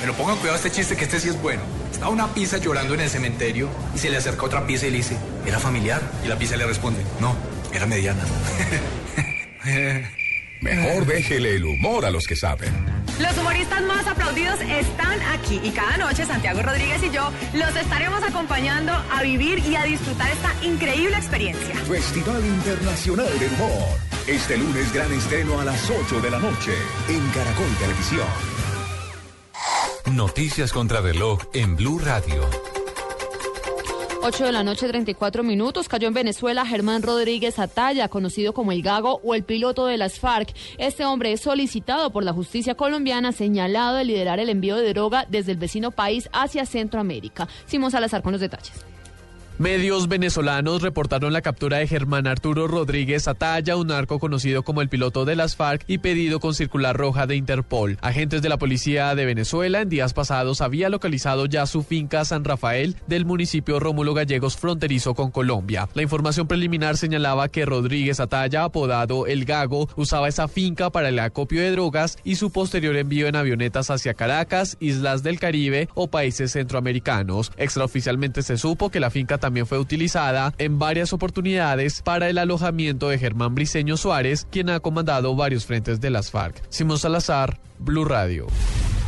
Pero pongan cuidado a este chiste que este sí es bueno. Estaba una pizza llorando en el cementerio y se le acerca otra pizza y le dice, ¿era familiar? Y la pizza le responde, no, era mediana. [laughs] [laughs] Mejor déjele el humor a los que saben. Los humoristas más aplaudidos están aquí y cada noche Santiago Rodríguez y yo los estaremos acompañando a vivir y a disfrutar esta increíble experiencia. Festival Internacional del Humor. Este lunes gran estreno a las 8 de la noche en Caracol Televisión. Noticias contra reloj en Blue Radio. 8 de la noche, 34 minutos. Cayó en Venezuela Germán Rodríguez Atalla, conocido como el Gago o el piloto de las FARC. Este hombre es solicitado por la justicia colombiana, señalado de liderar el envío de droga desde el vecino país hacia Centroamérica. Simón Salazar con los detalles. Medios venezolanos reportaron la captura de Germán Arturo Rodríguez Atalla, un narco conocido como el piloto de las FARC y pedido con circular roja de Interpol. Agentes de la policía de Venezuela en días pasados había localizado ya su finca San Rafael del municipio Rómulo Gallegos fronterizo con Colombia. La información preliminar señalaba que Rodríguez Atalla, apodado El Gago, usaba esa finca para el acopio de drogas y su posterior envío en avionetas hacia Caracas, Islas del Caribe o países centroamericanos. Extraoficialmente se supo que la finca también fue utilizada en varias oportunidades para el alojamiento de Germán Briceño Suárez, quien ha comandado varios frentes de las FARC. Simón Salazar, Blue Radio.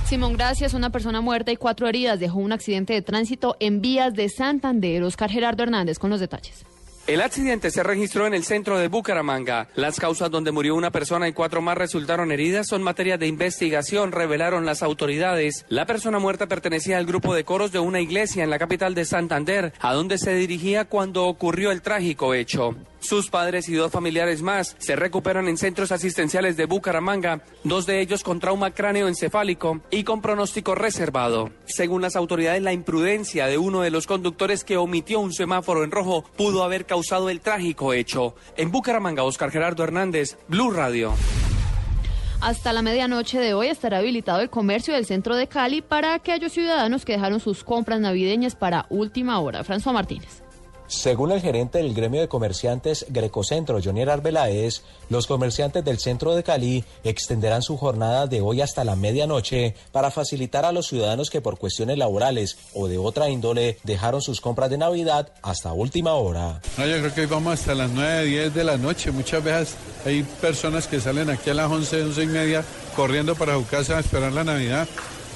Simón, gracias. Una persona muerta y cuatro heridas dejó un accidente de tránsito en vías de Santander. Oscar Gerardo Hernández con los detalles. El accidente se registró en el centro de Bucaramanga. Las causas donde murió una persona y cuatro más resultaron heridas son materia de investigación, revelaron las autoridades. La persona muerta pertenecía al grupo de coros de una iglesia en la capital de Santander, a donde se dirigía cuando ocurrió el trágico hecho. Sus padres y dos familiares más se recuperan en centros asistenciales de Bucaramanga, dos de ellos con trauma cráneoencefálico y con pronóstico reservado. Según las autoridades, la imprudencia de uno de los conductores que omitió un semáforo en rojo pudo haber causado el trágico hecho. En Bucaramanga, Oscar Gerardo Hernández, Blue Radio. Hasta la medianoche de hoy estará habilitado el comercio del centro de Cali para aquellos ciudadanos que dejaron sus compras navideñas para última hora. François Martínez. Según el gerente del gremio de comerciantes Grecocentro, Johnny Arbeláez, los comerciantes del centro de Cali extenderán su jornada de hoy hasta la medianoche para facilitar a los ciudadanos que por cuestiones laborales o de otra índole dejaron sus compras de Navidad hasta última hora. No, yo creo que hoy vamos hasta las 9, 10 de la noche. Muchas veces hay personas que salen aquí a las 11, 11 y media corriendo para su casa a esperar la Navidad.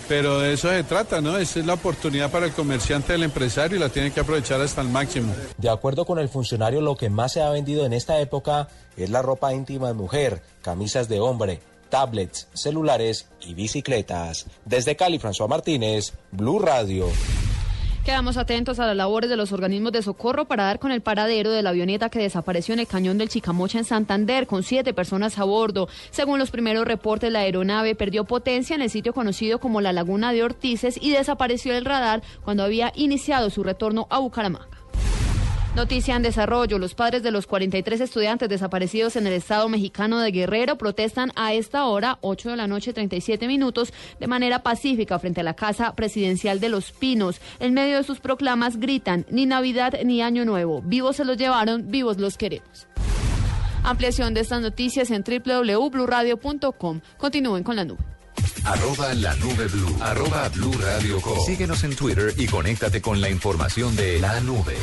Pero de eso se trata, ¿no? Esa es la oportunidad para el comerciante, el empresario y la tiene que aprovechar hasta el máximo. De acuerdo con el funcionario, lo que más se ha vendido en esta época es la ropa íntima de mujer, camisas de hombre, tablets, celulares y bicicletas. Desde Cali, François Martínez, Blue Radio. Quedamos atentos a las labores de los organismos de socorro para dar con el paradero de la avioneta que desapareció en el cañón del Chicamocha en Santander con siete personas a bordo. Según los primeros reportes, la aeronave perdió potencia en el sitio conocido como la Laguna de Ortices y desapareció del radar cuando había iniciado su retorno a Bucaramanga. Noticia en desarrollo. Los padres de los 43 estudiantes desaparecidos en el estado mexicano de Guerrero protestan a esta hora, 8 de la noche, 37 minutos, de manera pacífica frente a la Casa Presidencial de Los Pinos. En medio de sus proclamas gritan, ni Navidad ni Año Nuevo. Vivos se los llevaron, vivos los queremos. Ampliación de estas noticias en www.bluradio.com. Continúen con la nube. Arroba la nube blue. Arroba blue radio. Síguenos en Twitter y conéctate con la información de la nube.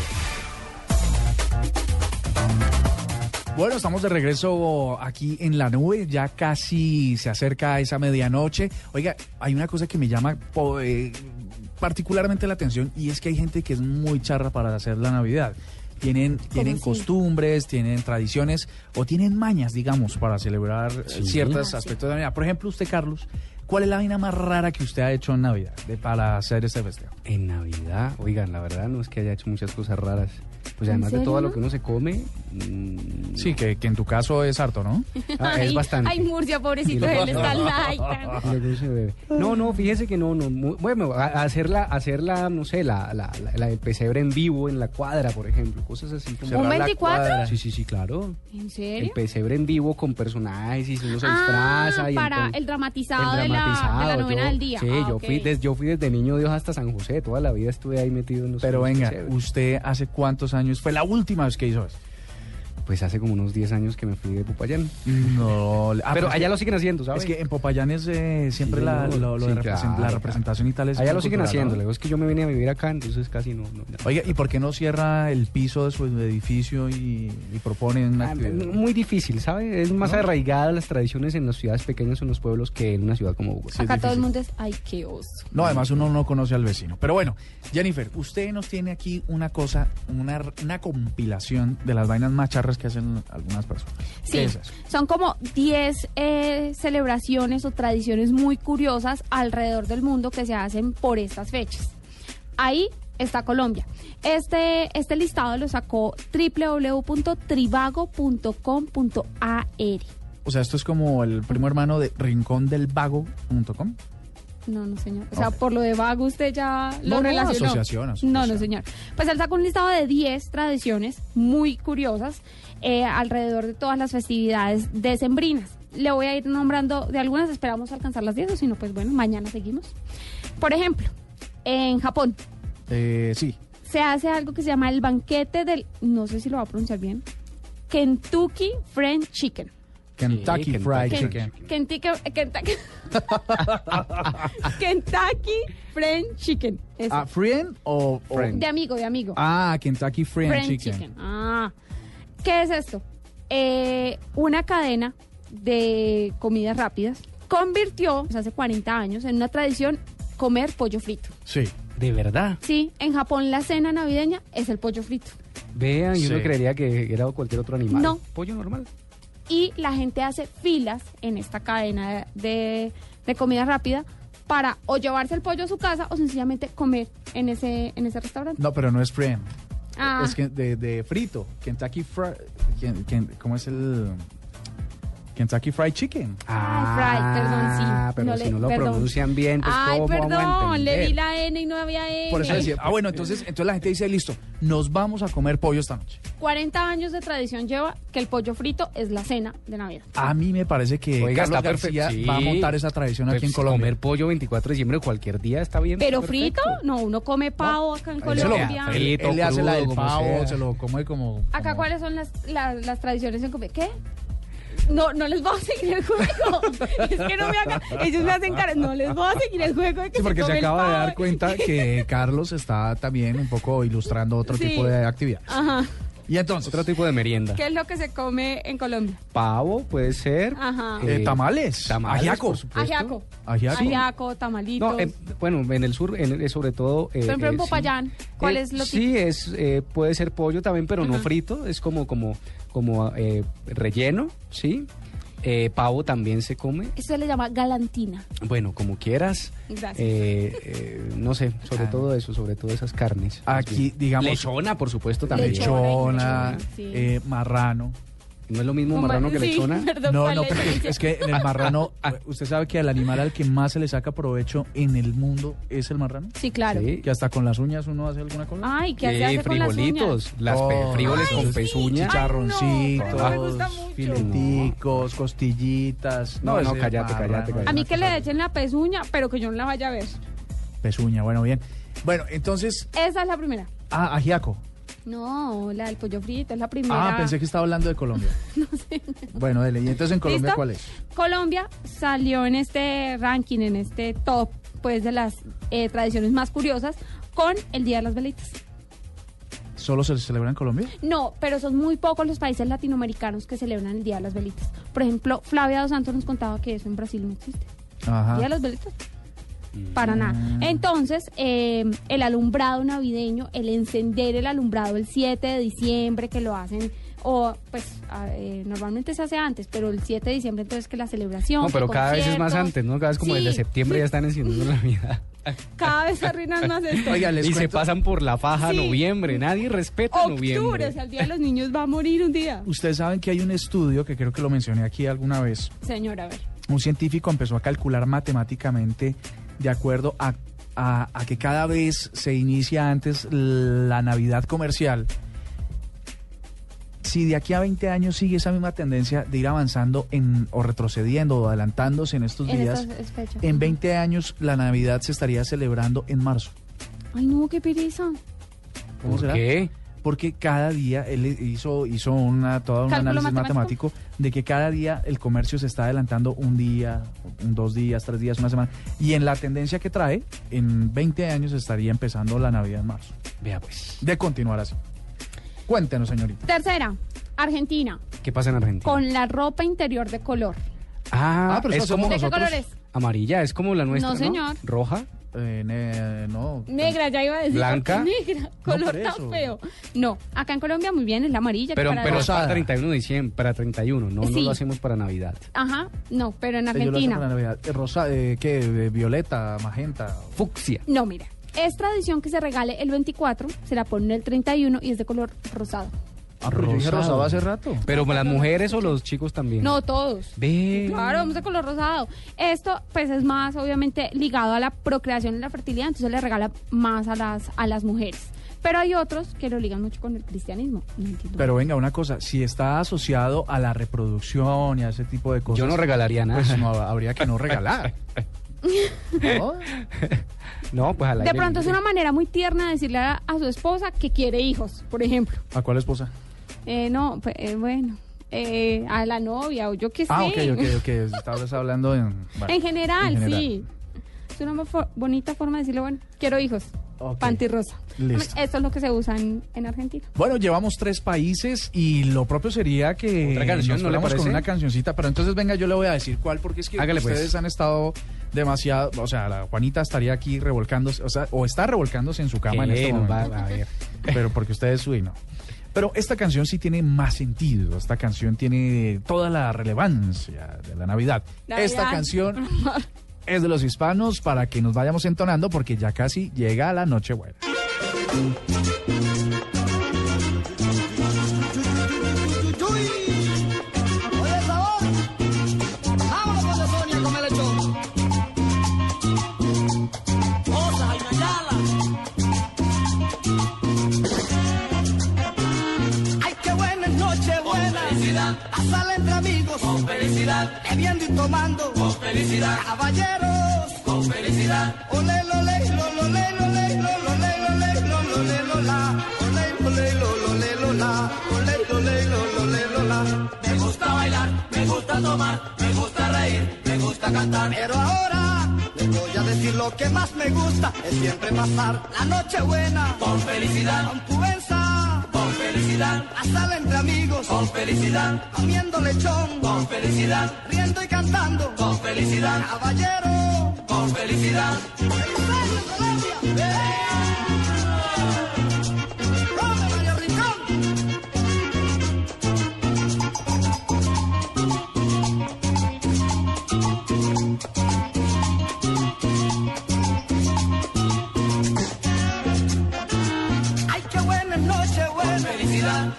Bueno, estamos de regreso aquí en la nube, ya casi se acerca a esa medianoche. Oiga, hay una cosa que me llama po- eh, particularmente la atención y es que hay gente que es muy charra para hacer la Navidad. Tienen, tienen costumbres, tienen tradiciones o tienen mañas, digamos, para celebrar eh, Sí. ciertos Ah, sí. aspectos de Navidad. Por ejemplo, usted, Carlos, ¿cuál es la vaina más rara que usted ha hecho en Navidad de- para hacer este festejo? En Navidad, oigan, la verdad no es que haya hecho muchas cosas raras. Pues ¿En además de todo no? lo que uno se come, mm, Sí, que, que en tu caso es harto, ¿no? Ah, es Ay, bastante. Ay, Murcia, pobrecito, él está [laughs] [laughs] bebe. No, no, fíjese que no, no. Bueno, hacerla, hacerla, no sé, la, la, la, la del pesebre en vivo en la cuadra, por ejemplo, cosas así. como- ¿Un 24? Sí, sí, sí, claro. ¿En El serio? pesebre en vivo con personajes y uno se Ah, disfraza. y para entonces- el dramatizado, el de, la, de la dramatizado, novena yo- del día. Sí, Ah, yo, fui des- yo fui desde niño Dios hasta San José, toda la vida estuve ahí metido en los Pero venga, pesebres. ¿usted hace cuántos años fue la última vez que hizo eso? Pues hace como unos 10 años que me fui de Popayán. No, [laughs] ah, pero es allá que- lo siguen haciendo, ¿sabes? Es que en Popayán es eh, siempre Sí, la, no, lo- lo sí, de represent- claro, la representación y tal es Allá lo siguen cultural, haciendo, ¿no? luego es que yo me vine a vivir acá, entonces casi no. no- Oiga, ¿y por qué no cierra el piso de su edificio y, y propone una Ah, actividad? Muy difícil, ¿sabes? Es más ¿No? arraigada las tradiciones en las ciudades pequeñas o en los pueblos que en una ciudad como Bogotá. Acá todo el mundo es, ay, qué oso. No, además uno no conoce al vecino. Pero bueno, Jennifer, usted nos tiene aquí una cosa, una, una compilación de las vainas más charras que hacen algunas personas. Sí, son como 10 eh, celebraciones o tradiciones muy curiosas alrededor del mundo que se hacen por estas fechas. Ahí está Colombia. Este, este listado lo sacó www.trivago.com.ar. O sea, esto es como el primo hermano de rincondelvago.com. No, no, señor. O sea, por lo de vago usted ya lo No, no, relacionó. asociación, asociación. No, no, señor. Pues él sacó un listado de 10 tradiciones muy curiosas eh, alrededor de todas las festividades decembrinas. Le voy a ir nombrando de algunas, esperamos alcanzar las 10 o si no, pues bueno, mañana seguimos. Por ejemplo, en Japón Eh, sí. se hace algo que se llama el banquete del, no sé si lo va a pronunciar bien, Kentucky Fried Chicken. Kentucky Sí, Fried. Chicken. Kentucky, Kentucky, [laughs] Kentucky Fried Chicken. Ah, ¿Friend o, o- De amigo, de amigo. Ah, Kentucky Fried, Fried Chicken. Ah. ¿Qué es esto? Eh, una cadena de comidas rápidas convirtió, pues, hace 40 años, en una tradición comer pollo frito. Sí. De verdad. Sí, en Japón la cena navideña es el pollo frito. Vean, y uno Sí. creería que era cualquier otro animal. No. Pollo normal. Y la gente hace filas en esta cadena de, de comida rápida para o llevarse el pollo a su casa o sencillamente comer en ese, en ese restaurante. No, pero no es Friend. Ah. Es que de, de frito. Kentucky Fried... ¿Cómo es el...? Kentucky Fried Chicken. Ay, fried, perdón, sí. Ah, pero si no lo perdón. pronuncian bien, pues Ay, ¿cómo vamos a perdón, le di la N y no había N. Por eso decía, ah, bueno, entonces, entonces la gente dice, listo, nos vamos a comer pollo esta noche. 40 años de tradición lleva que el pollo frito es la cena de Navidad. A mí me parece que Oiga, Carlos. García va a montar esa tradición aquí en Pues, Colombia. Comer pollo 24 de diciembre cualquier día está bien. Pero frito, no, uno come pavo acá en Él, se lo- Colombia. él- Frito, él le hace la del pavo, sea. se lo come como... Acá, ¿cuáles son las, las, las tradiciones en comida? ¿Qué? No, no les voy a seguir el juego. es que no me hagan. Ellos me hacen cara. No les voy a seguir el juego. De que Sí, porque se acaba de dar cuenta que [laughs] Carlos está también un poco ilustrando otro Sí. tipo de actividad. Ajá. Y entonces, Otro tipo de merienda. ¿Qué es lo que se come en Colombia? Pavo puede ser. Ajá. Eh, tamales, Tamales, ajiaco. Ajiaco. Ajiaco. Ajiaco, tamalitos. No, eh, bueno, en el sur, en, eh, sobre todo. eh, Por ejemplo, en eh, sí. Popayán, ¿cuál Eh, es lo Sí, es, eh, puede ser pollo también, pero no frito. Es como, como, como eh, relleno, ¿sí? Eh, pavo también se come. Eso se le llama galantina. Bueno, como quieras. Gracias. Eh, eh, no sé, sobre todo eso, sobre todo esas carnes. Aquí, digamos- Lechona, por supuesto, también. Lechona, lechona, sí. eh, marrano. No es lo mismo marrano que sí, lechona. [laughs] perdón, No, ¿cuál no, es? porque es que en el marrano, [laughs] usted sabe que al animal al que más se le saca provecho en el mundo es el marrano. Sí, claro. Sí. Que hasta con las uñas uno hace alguna cosa. Ay, ¿qué Sí, hace con las frijolitos, uñas? las Oh, frijoles ay, con sí. pezuña. Chicharroncitos, Ay, no, me gusta mucho. fileticos, costillitas. No, no, cállate, cállate, cállate. A mí que le echen la pezuña, pero que yo no la vaya a ver. Pezuña, bueno, bien. Bueno, entonces, Esa es la primera. ah, ajiaco. No, la del pollo frito es la primera. Ah, pensé que estaba hablando de Colombia. [laughs] No sé. Bueno, dele. ¿Y entonces en Colombia ¿Listo? cuál es? Colombia salió en este ranking, en este top, pues de las eh, tradiciones más curiosas, con el Día de las Velitas. ¿Solo se celebra en Colombia? No, pero son muy pocos los países latinoamericanos que celebran el Día de las Velitas. Por ejemplo, Flavia Dos Santos nos contaba que eso en Brasil no existe. Ajá. Día de las Velitas. Para nada. Entonces, eh, el alumbrado navideño, el encender el alumbrado el 7 de diciembre, que lo hacen, o pues a- eh, normalmente se hace antes, pero el 7 de diciembre entonces que la celebración. No, pero cada vez es más antes, ¿no? Cada vez como Sí, desde septiembre ya están encendiendo la Navidad. [laughs] Cada vez se arruinan más esto. y se pasan por la faja Sí. noviembre. Nadie respeta Octubre, noviembre. o sea, el Día de los Niños va a morir un día. Ustedes saben que hay un estudio que creo que lo mencioné aquí alguna vez. Señora, a ver. Un científico empezó a calcular matemáticamente de acuerdo a, a- a que cada vez se inicia antes la Navidad comercial. Si de aquí a 20 años sigue esa misma tendencia de ir avanzando en, o retrocediendo o adelantándose en estos En días, en 20 años la Navidad se estaría celebrando en marzo. Ay, no, qué pereza. ¿Cómo ¿Por será? qué? Porque cada día él hizo, hizo una, todo un ¿Cálculo análisis matemático? matemático de que cada día el comercio se está adelantando un día, un- dos días, tres días, una semana. Y en la tendencia que trae, en 20 años estaría empezando la Navidad en marzo. Vea pues. De continuar así. Cuéntenos, señorita. Tercera, Argentina, ¿Qué pasa en Argentina? con la ropa interior de color. Ah, Ah, pero es eso como ¿De qué nosotros. color es? amarilla, es como la nuestra, No, ¿no? señor. Roja. Eh, ne- no. Negra, ya iba a decir. ¿Blanca? [laughs] Negra, color por tan feo. No, acá en Colombia muy bien, es la amarilla. que Pero, para pero es para 31 de diciembre, para 31, no, no Sí. lo hacemos para Navidad. Ajá, no, pero en Argentina. para Navidad. Eh, Rosa, eh, ¿qué? Eh, violeta, magenta. Fucsia. No, mira, es tradición que se regale el 24, se la ponen el 31 y es de color rosado. Ah, pero yo dije Rosado. rosado hace rato. Pero las mujeres o los chicos también. No, todos. Ve. Claro, vamos de color rosado. Esto, pues, es más, obviamente, ligado a la procreación y la fertilidad, entonces le regala más a las, a las mujeres. Pero hay otros que lo ligan mucho con el cristianismo. No entiendo. Pero venga, una cosa, si está asociado a la reproducción y a ese tipo de cosas. Yo no regalaría nada. Pues no, habría que no regalar. [laughs] ¿No? No, pues al de aire pronto es una manera muy tierna de decirle a, a su esposa que quiere hijos, por ejemplo. ¿A cuál esposa? Eh, no, pues, eh, bueno, eh, a la novia o yo qué sé. Ah, ok, ok, ok. Estabas hablando en. [laughs] bueno, en, general, en general. sí. Es una bonita forma de decirle, bueno, quiero hijos. Ok. Pantirrosa. Listo. Esto es lo que se usa en, en Argentina. Bueno, llevamos tres países y lo propio sería que ¿Otra canción, nos no le fuéramos con parece? una cancioncita. Pero entonces, venga, yo le voy a decir cuál, porque es que Hágale, pues. ustedes han estado demasiado. O sea, la Juanita estaría aquí revolcándose, o sea, o está revolcándose en su cama en este momento. va- a ver. Pero porque ustedes, uy, no. Pero esta canción sí tiene más sentido. Esta canción tiene toda la relevancia de la Navidad. Esta canción [laughs] es de los hispanos para que nos vayamos entonando porque ya casi llega la Nochebuena. Con felicidad. Bebiendo y tomando. Con felicidad. Caballeros. Con felicidad. Ole, lole, lole, lole, lole, lole, lole, lola. Ole, lole, lole, lola. Ole, lole, lole, lola. Me gusta bailar, me gusta tomar, me gusta reír, me gusta cantar. Pero ahora les voy a decir lo que más me gusta es siempre pasar la noche buena con felicidad, con pubenza, felicidad, pasarla entre amigos con felicidad, comiendo lechón con felicidad, riendo y cantando con felicidad, caballero con felicidad. ¡Come,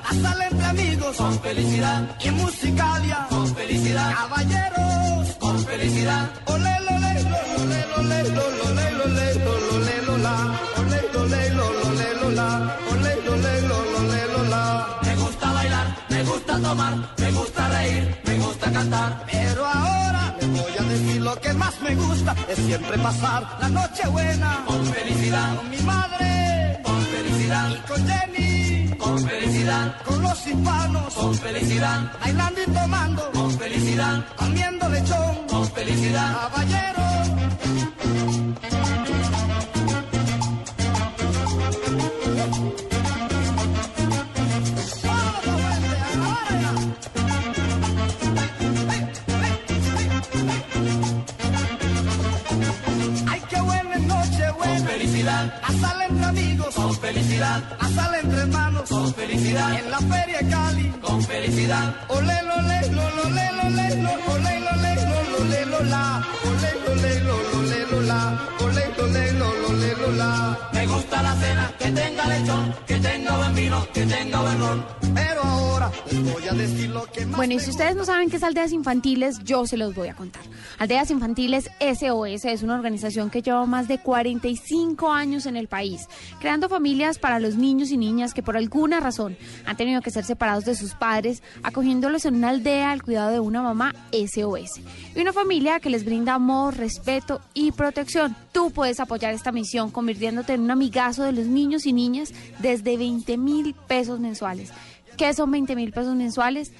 Pasarla entre amigos. Con felicidad. Y musicalia. Con felicidad. Caballeros. Con felicidad. Ole, lole, lole, lole, lole, lole, lole, lola. Ole, lole, lole, lola. Ole, lole, lole, lola. Me gusta bailar, me gusta tomar, me gusta reír, me gusta cantar. Pero ahora les voy a decir lo que más me gusta es siempre pasar la noche buena. Con felicidad. Con mi madre. Con felicidad. Y con Jenny. Con felicidad. Con los hispanos. Con felicidad. Bailando y tomando. Con felicidad. Comiendo lechón. Con felicidad. Caballero. felicidad. Hasta entre amigos, con felicidad. Hasta entre hermanos, con felicidad. En la feria Cali, con felicidad. Olelo, olelo, olelo, olelo, olelo, olelo, olelo ole. Ole. Me gusta la cena que tenga lechón, que tenga buen vino, que tenga buen ron. Pero ahora les voy a decir lo que más Bueno, y si ustedes no saben qué es Aldeas Infantiles, yo se los voy a contar. Aldeas Infantiles SOS es una organización que lleva más de 45 años en el país, creando familias para los niños y niñas que por alguna razón han tenido que ser separados de sus padres, acogiéndolos en una aldea al cuidado de una mamá SOS. Y una familia que les brinda amor, respeto y protección. Tú puedes apoyar esta misión convirtiéndote en un amigazo de los niños y niñas desde 20 mil pesos mensuales. ¿Qué son 20 mil pesos mensuales?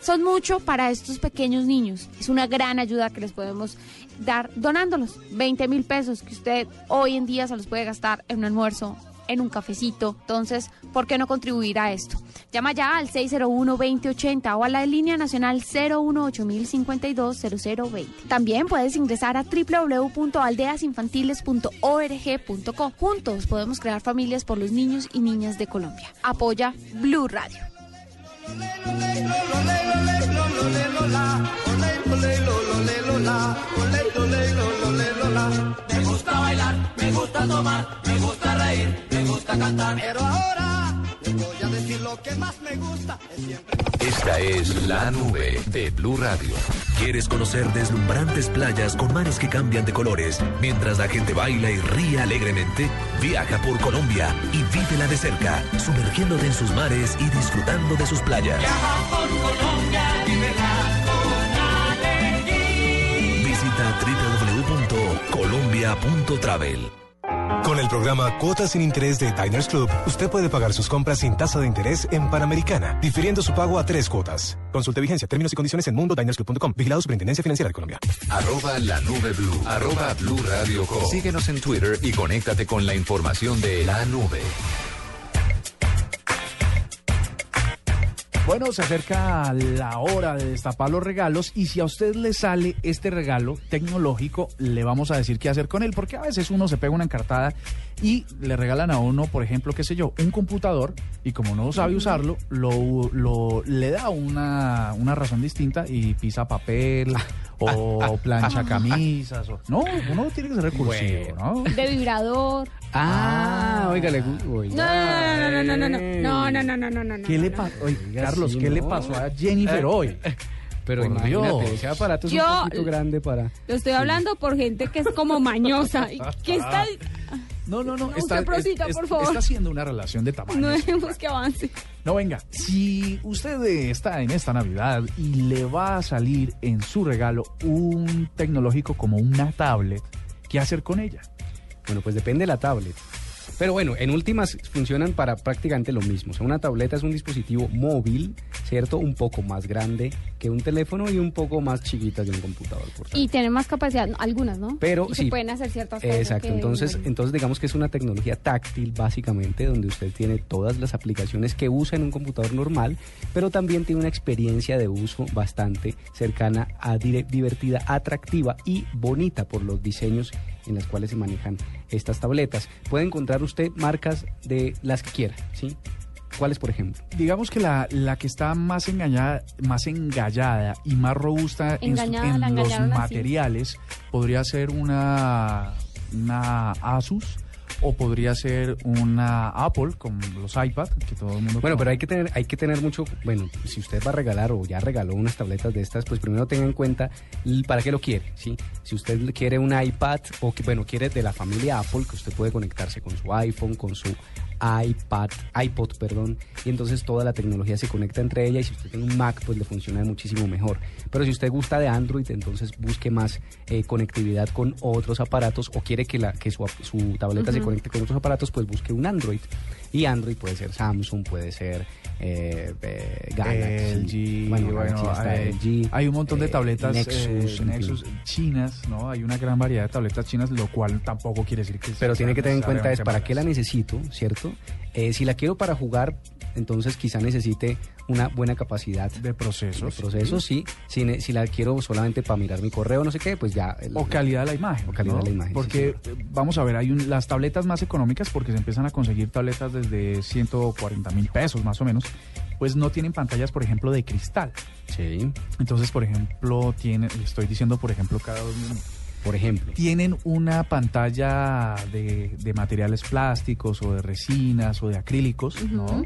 Son mucho para estos pequeños niños. Es una gran ayuda que les podemos dar donándolos. 20 mil pesos que usted hoy en día se los puede gastar en un almuerzo, en un cafecito. Entonces, ¿por qué no contribuir a esto? Llama ya al 601-2080 o a la línea nacional 018-052-0020. También puedes ingresar a www.aldeasinfantiles.org.co. Juntos podemos crear familias por los niños y niñas de Colombia. Apoya Blue Radio. Me gusta bailar, me gusta tomar, me gusta reír, me gusta cantar. Pero ahora les voy a decir lo que más me gusta. Es siempre Esta es la nube de Blue Radio. ¿Quieres conocer deslumbrantes playas con mares que cambian de colores mientras la gente baila y ríe alegremente? Viaja por Colombia y vívela de cerca, sumergiéndote en sus mares y disfrutando de sus playas. por Colombia, vívela con alegría. Visita www.colombia.travel. Con el programa Cuotas sin Interés de Diners Club, usted puede pagar sus compras sin tasa de interés en Panamericana, difiriendo su pago a tres cuotas. Consulte vigencia, términos y condiciones en mundodinersclub.com. Vigilado Superintendencia Financiera de Colombia. Arroba la nube blue. Arroba blue radio. Síguenos en Twitter y conéctate con la información de la nube. Bueno, se acerca la hora de destapar los regalos y si a usted le sale este regalo tecnológico, le vamos a decir qué hacer con él, porque a veces uno se pega una encartada y le regalan a uno, por ejemplo, qué sé yo, un computador y como no sabe usarlo, lo, lo- le da una, una razón distinta y pisa papel [laughs] o plancha camisas. O, no, uno tiene que ser recursivo, ¿no? De vibrador. Ah, oiga, le oiga. No, no, no, no, no, no, no, no, no, no, no, no. ¿Qué le pasó? Carlos, ¿qué le no. pasó a Jennifer hoy? Pero Por imagínate, Dios. ese aparato es Yo- un poquito grande para... Lo estoy hablando por gente que es como mañosa. y ¿Qué está? No, no, no. No, usted prosita, es- por favor. Está haciendo una relación de tamaño. No dejemos que avance. No, venga, si usted eh, está en esta Navidad y le va a salir en su regalo un tecnológico como una tablet, ¿qué hacer con ella? Bueno, pues depende de la tablet. Pero bueno, en últimas funcionan para prácticamente lo mismo. O sea, una tableta es un dispositivo móvil, ¿cierto? Un poco más grande que un teléfono y un poco más chiquita que un computador. Por Y tienen más capacidad, algunas, ¿no? Pero y sí. se pueden hacer ciertas cosas. Exacto, que- entonces, entonces digamos que es una tecnología táctil básicamente donde usted tiene todas las aplicaciones que usa en un computador normal, pero también tiene una experiencia de uso bastante cercana, a divertida, atractiva y bonita por los diseños en los cuales se manejan estas tabletas. Puede encontrar usted marcas de las que quiera, ¿sí? ¿Cuáles, por ejemplo? Digamos que la, la que está más engañada, más engallada y más robusta en, su- los así. materiales podría ser una, una Asus o podría ser una Apple con los iPad que todo el mundo Bueno, conoce. pero hay que tener, hay que tener mucho, bueno, si usted va a regalar o ya regaló unas tabletas de estas, pues primero tenga en cuenta para qué lo quiere, ¿sí? Si usted quiere un iPad o que, bueno, quiere de la familia Apple, que usted puede conectarse con su iPhone, con su iPad, iPod, perdón, y entonces toda la tecnología se conecta entre ella y si usted tiene un Mac, pues le funciona muchísimo mejor. Pero si usted gusta de Android, entonces busque más eh, conectividad con otros aparatos o quiere que, la, que su, tableta se conecte con otros aparatos, pues busque un Android. Y Android puede ser Samsung, puede ser eh, eh, Galaxy. LG, bueno, bueno, Galaxy está hay, LG, hay un montón de eh, tabletas eh, Nexus, Nexus chinas, ¿no? Hay una gran variedad de tabletas chinas, lo cual tampoco quiere decir que Pero tiene que tener en cuenta es para qué la necesito, ¿cierto? Eh, si la quiero para jugar, entonces quizá necesite una buena capacidad de procesos. De procesos, sí. Si, si la quiero solamente para mirar mi correo, no sé qué, pues ya. el- O calidad de la imagen. O calidad ¿no? de la imagen. sí, Porque, eh, vamos a ver, hay un- las tabletas más económicas, porque se empiezan a conseguir tabletas desde 140 mil pesos más o menos, pues no tienen pantallas, por ejemplo, de cristal. Sí. Entonces, por ejemplo, tienen, estoy diciendo, por ejemplo, cada dos minutos. Por ejemplo. Tienen una pantalla de, de materiales plásticos o de resinas o de acrílicos, ¿no?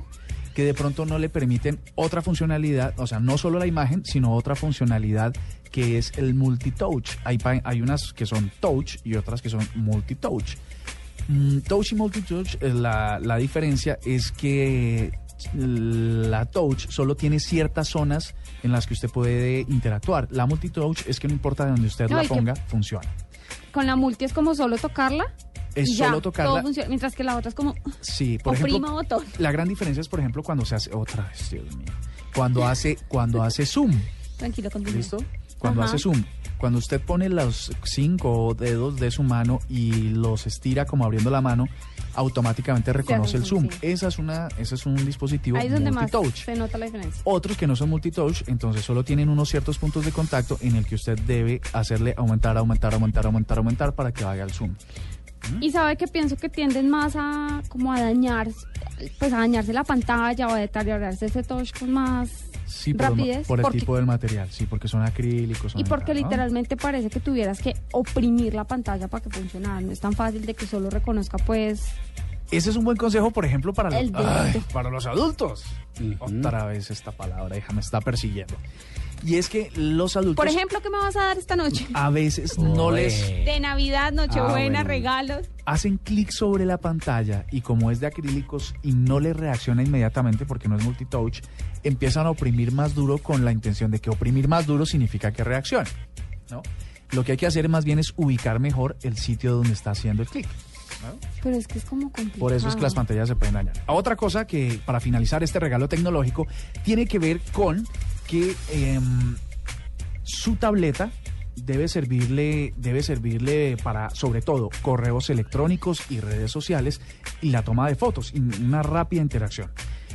Que de pronto no le permiten otra funcionalidad, o sea, no solo la imagen, sino otra funcionalidad que es el multitouch. Hay, hay unas que son touch y otras que son multitouch. Mm, touch y multitouch, eh, la, la diferencia es que la touch solo tiene ciertas zonas en las que usted puede interactuar. La multitouch es que no importa de donde usted No, la ponga, funciona. Con la multi es como solo tocarla. Es y ya, solo tocarla. Todo funciona, mientras que la otra es como Sí, por ejemplo, botón. la gran diferencia es, por ejemplo, cuando se hace otra vez, Dios mío, cuando [laughs] hace cuando hace zoom, Tranquilo, continúa. ¿listo? Cuando Ajá. hace zoom, cuando usted pone los cinco dedos de su mano y los estira como abriendo la mano, automáticamente reconoce el zoom. zoom, Esa es una, ese es un dispositivo Ahí es donde más se nota la diferencia. Otros que no son multitouch, entonces solo tienen unos ciertos puntos de contacto en el que usted debe hacerle aumentar, aumentar, aumentar, aumentar, aumentar para que vaya al zoom. Y sabe que pienso que tienden más a como a dañar, pues a dañarse la pantalla o a deteriorarse ese touch con más Sí, por, el ma- rapidez. por el porque- tipo del material, sí, porque son acrílicos. son y porque acá, ¿no? literalmente parece que tuvieras que oprimir la pantalla para que funcionara. No es tan fácil de que solo reconozca pues Ese es un buen consejo, por ejemplo, para, El los. Ay, para los adultos. Otra vez esta palabra, hija, me está persiguiendo. Y es que los adultos Por ejemplo, ¿qué me vas a dar esta noche? a veces no les De Navidad, Nochebuena, Ah, bueno. regalos. hacen clic sobre la pantalla y como es de acrílicos y no les reacciona inmediatamente porque no es multitouch, empiezan a oprimir más duro con la intención de que oprimir más duro significa que reaccione. ¿no? Lo que hay que hacer más bien es ubicar mejor el sitio donde está haciendo el clic. ¿no? Pero es que es como complicado. Por eso es que las pantallas se pueden dañar. Otra cosa que para finalizar este regalo tecnológico tiene que ver con que em, su tableta debe servirle, debe servirle para, sobre todo, correos electrónicos y redes sociales y la toma de fotos y una rápida interacción.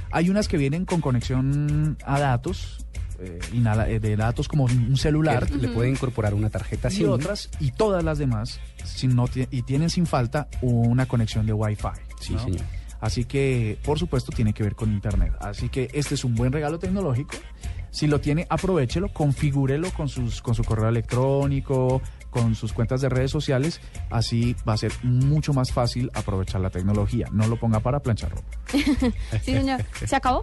Hay unas que vienen con conexión a datos, eh, eh, de datos como un celular. Le puede incorporar una tarjeta y SIM. otras, y todas las demás, no y tienen sin falta una conexión de Wi-Fi. Sí, ¿no? señor. Así que, por supuesto, tiene que ver con Internet. Así que este es un buen regalo tecnológico. Si lo tiene, aprovechelo, configúrelo con, sus, con su correo electrónico, con sus cuentas de redes sociales. Así va a ser mucho más fácil aprovechar la tecnología. No lo ponga para planchar ropa. [laughs] sí, señor. ¿Se acabó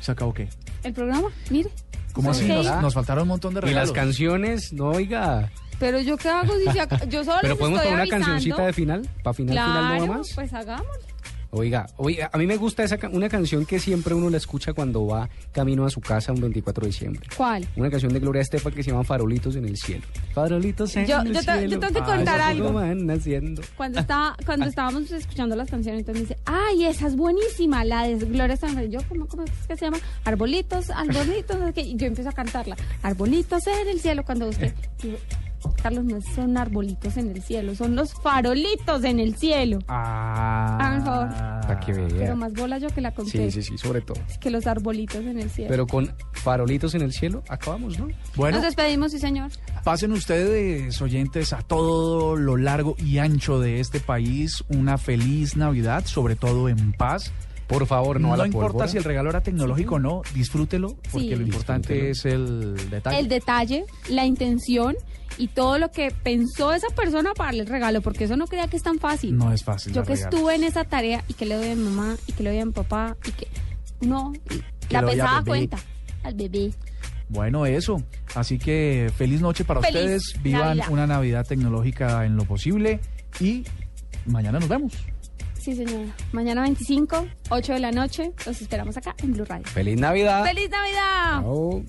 ¿Se acabó qué? el programa? Mire. ¿Cómo así? Nos, nos faltaron un montón de Y regalos. las canciones, no oiga. Pero yo qué hago si se ac- yo solo Pero les podemos estoy poner una avisando. cancioncita de final, para final, claro, final no va más. pues hagámoslo. Oiga, oiga, a mí me gusta esa una canción que siempre uno la escucha cuando va camino a su casa un 24 de diciembre. ¿Cuál? Una canción de Gloria Estefan que se llama Farolitos en el cielo. Farolitos en Yo- el yo te- cielo. yo tengo que contar algo. van. Cuando estaba, cuando estábamos escuchando las canciones, entonces me dice, ay, esa es buenísima, la de Gloria Estefan. Yo, ¿cómo, cómo es que se llama? Arbolitos, arbolitos, yo empiezo a cantarla. Arbolitos en el cielo, cuando usted... [laughs] Carlos, no son arbolitos en el cielo, son los farolitos en el cielo. Ah, vea. Pero más bola yo que la conté. Sí, sí, sí, sobre todo. Que los arbolitos en el cielo. Pero con farolitos en el cielo acabamos, ¿no? Bueno, Nos despedimos, sí, señor. Pasen ustedes, oyentes, a todo lo largo y ancho de este país una feliz Navidad, sobre todo en paz. Por favor, no, a la importa pólvora. si el regalo era tecnológico o no, disfrútelo, porque Sí. lo importante es el detalle. El detalle, la intención y todo lo que pensó esa persona para darle el regalo, porque eso no crea que es tan fácil. No es fácil. Yo que regalos. estuve en esa tarea y que le doy a mi mamá y que le doy a mi papá y que no, Que la a pensaba cuenta al bebé. Bueno, eso. Así que feliz noche para Feliz ustedes. Vivan Navidad. una Navidad tecnológica en lo posible y mañana nos vemos. Sí, señora. Mañana 25, 8 de la noche, los esperamos acá en Blue Radio. Feliz Navidad. ¡Feliz Navidad! Chao.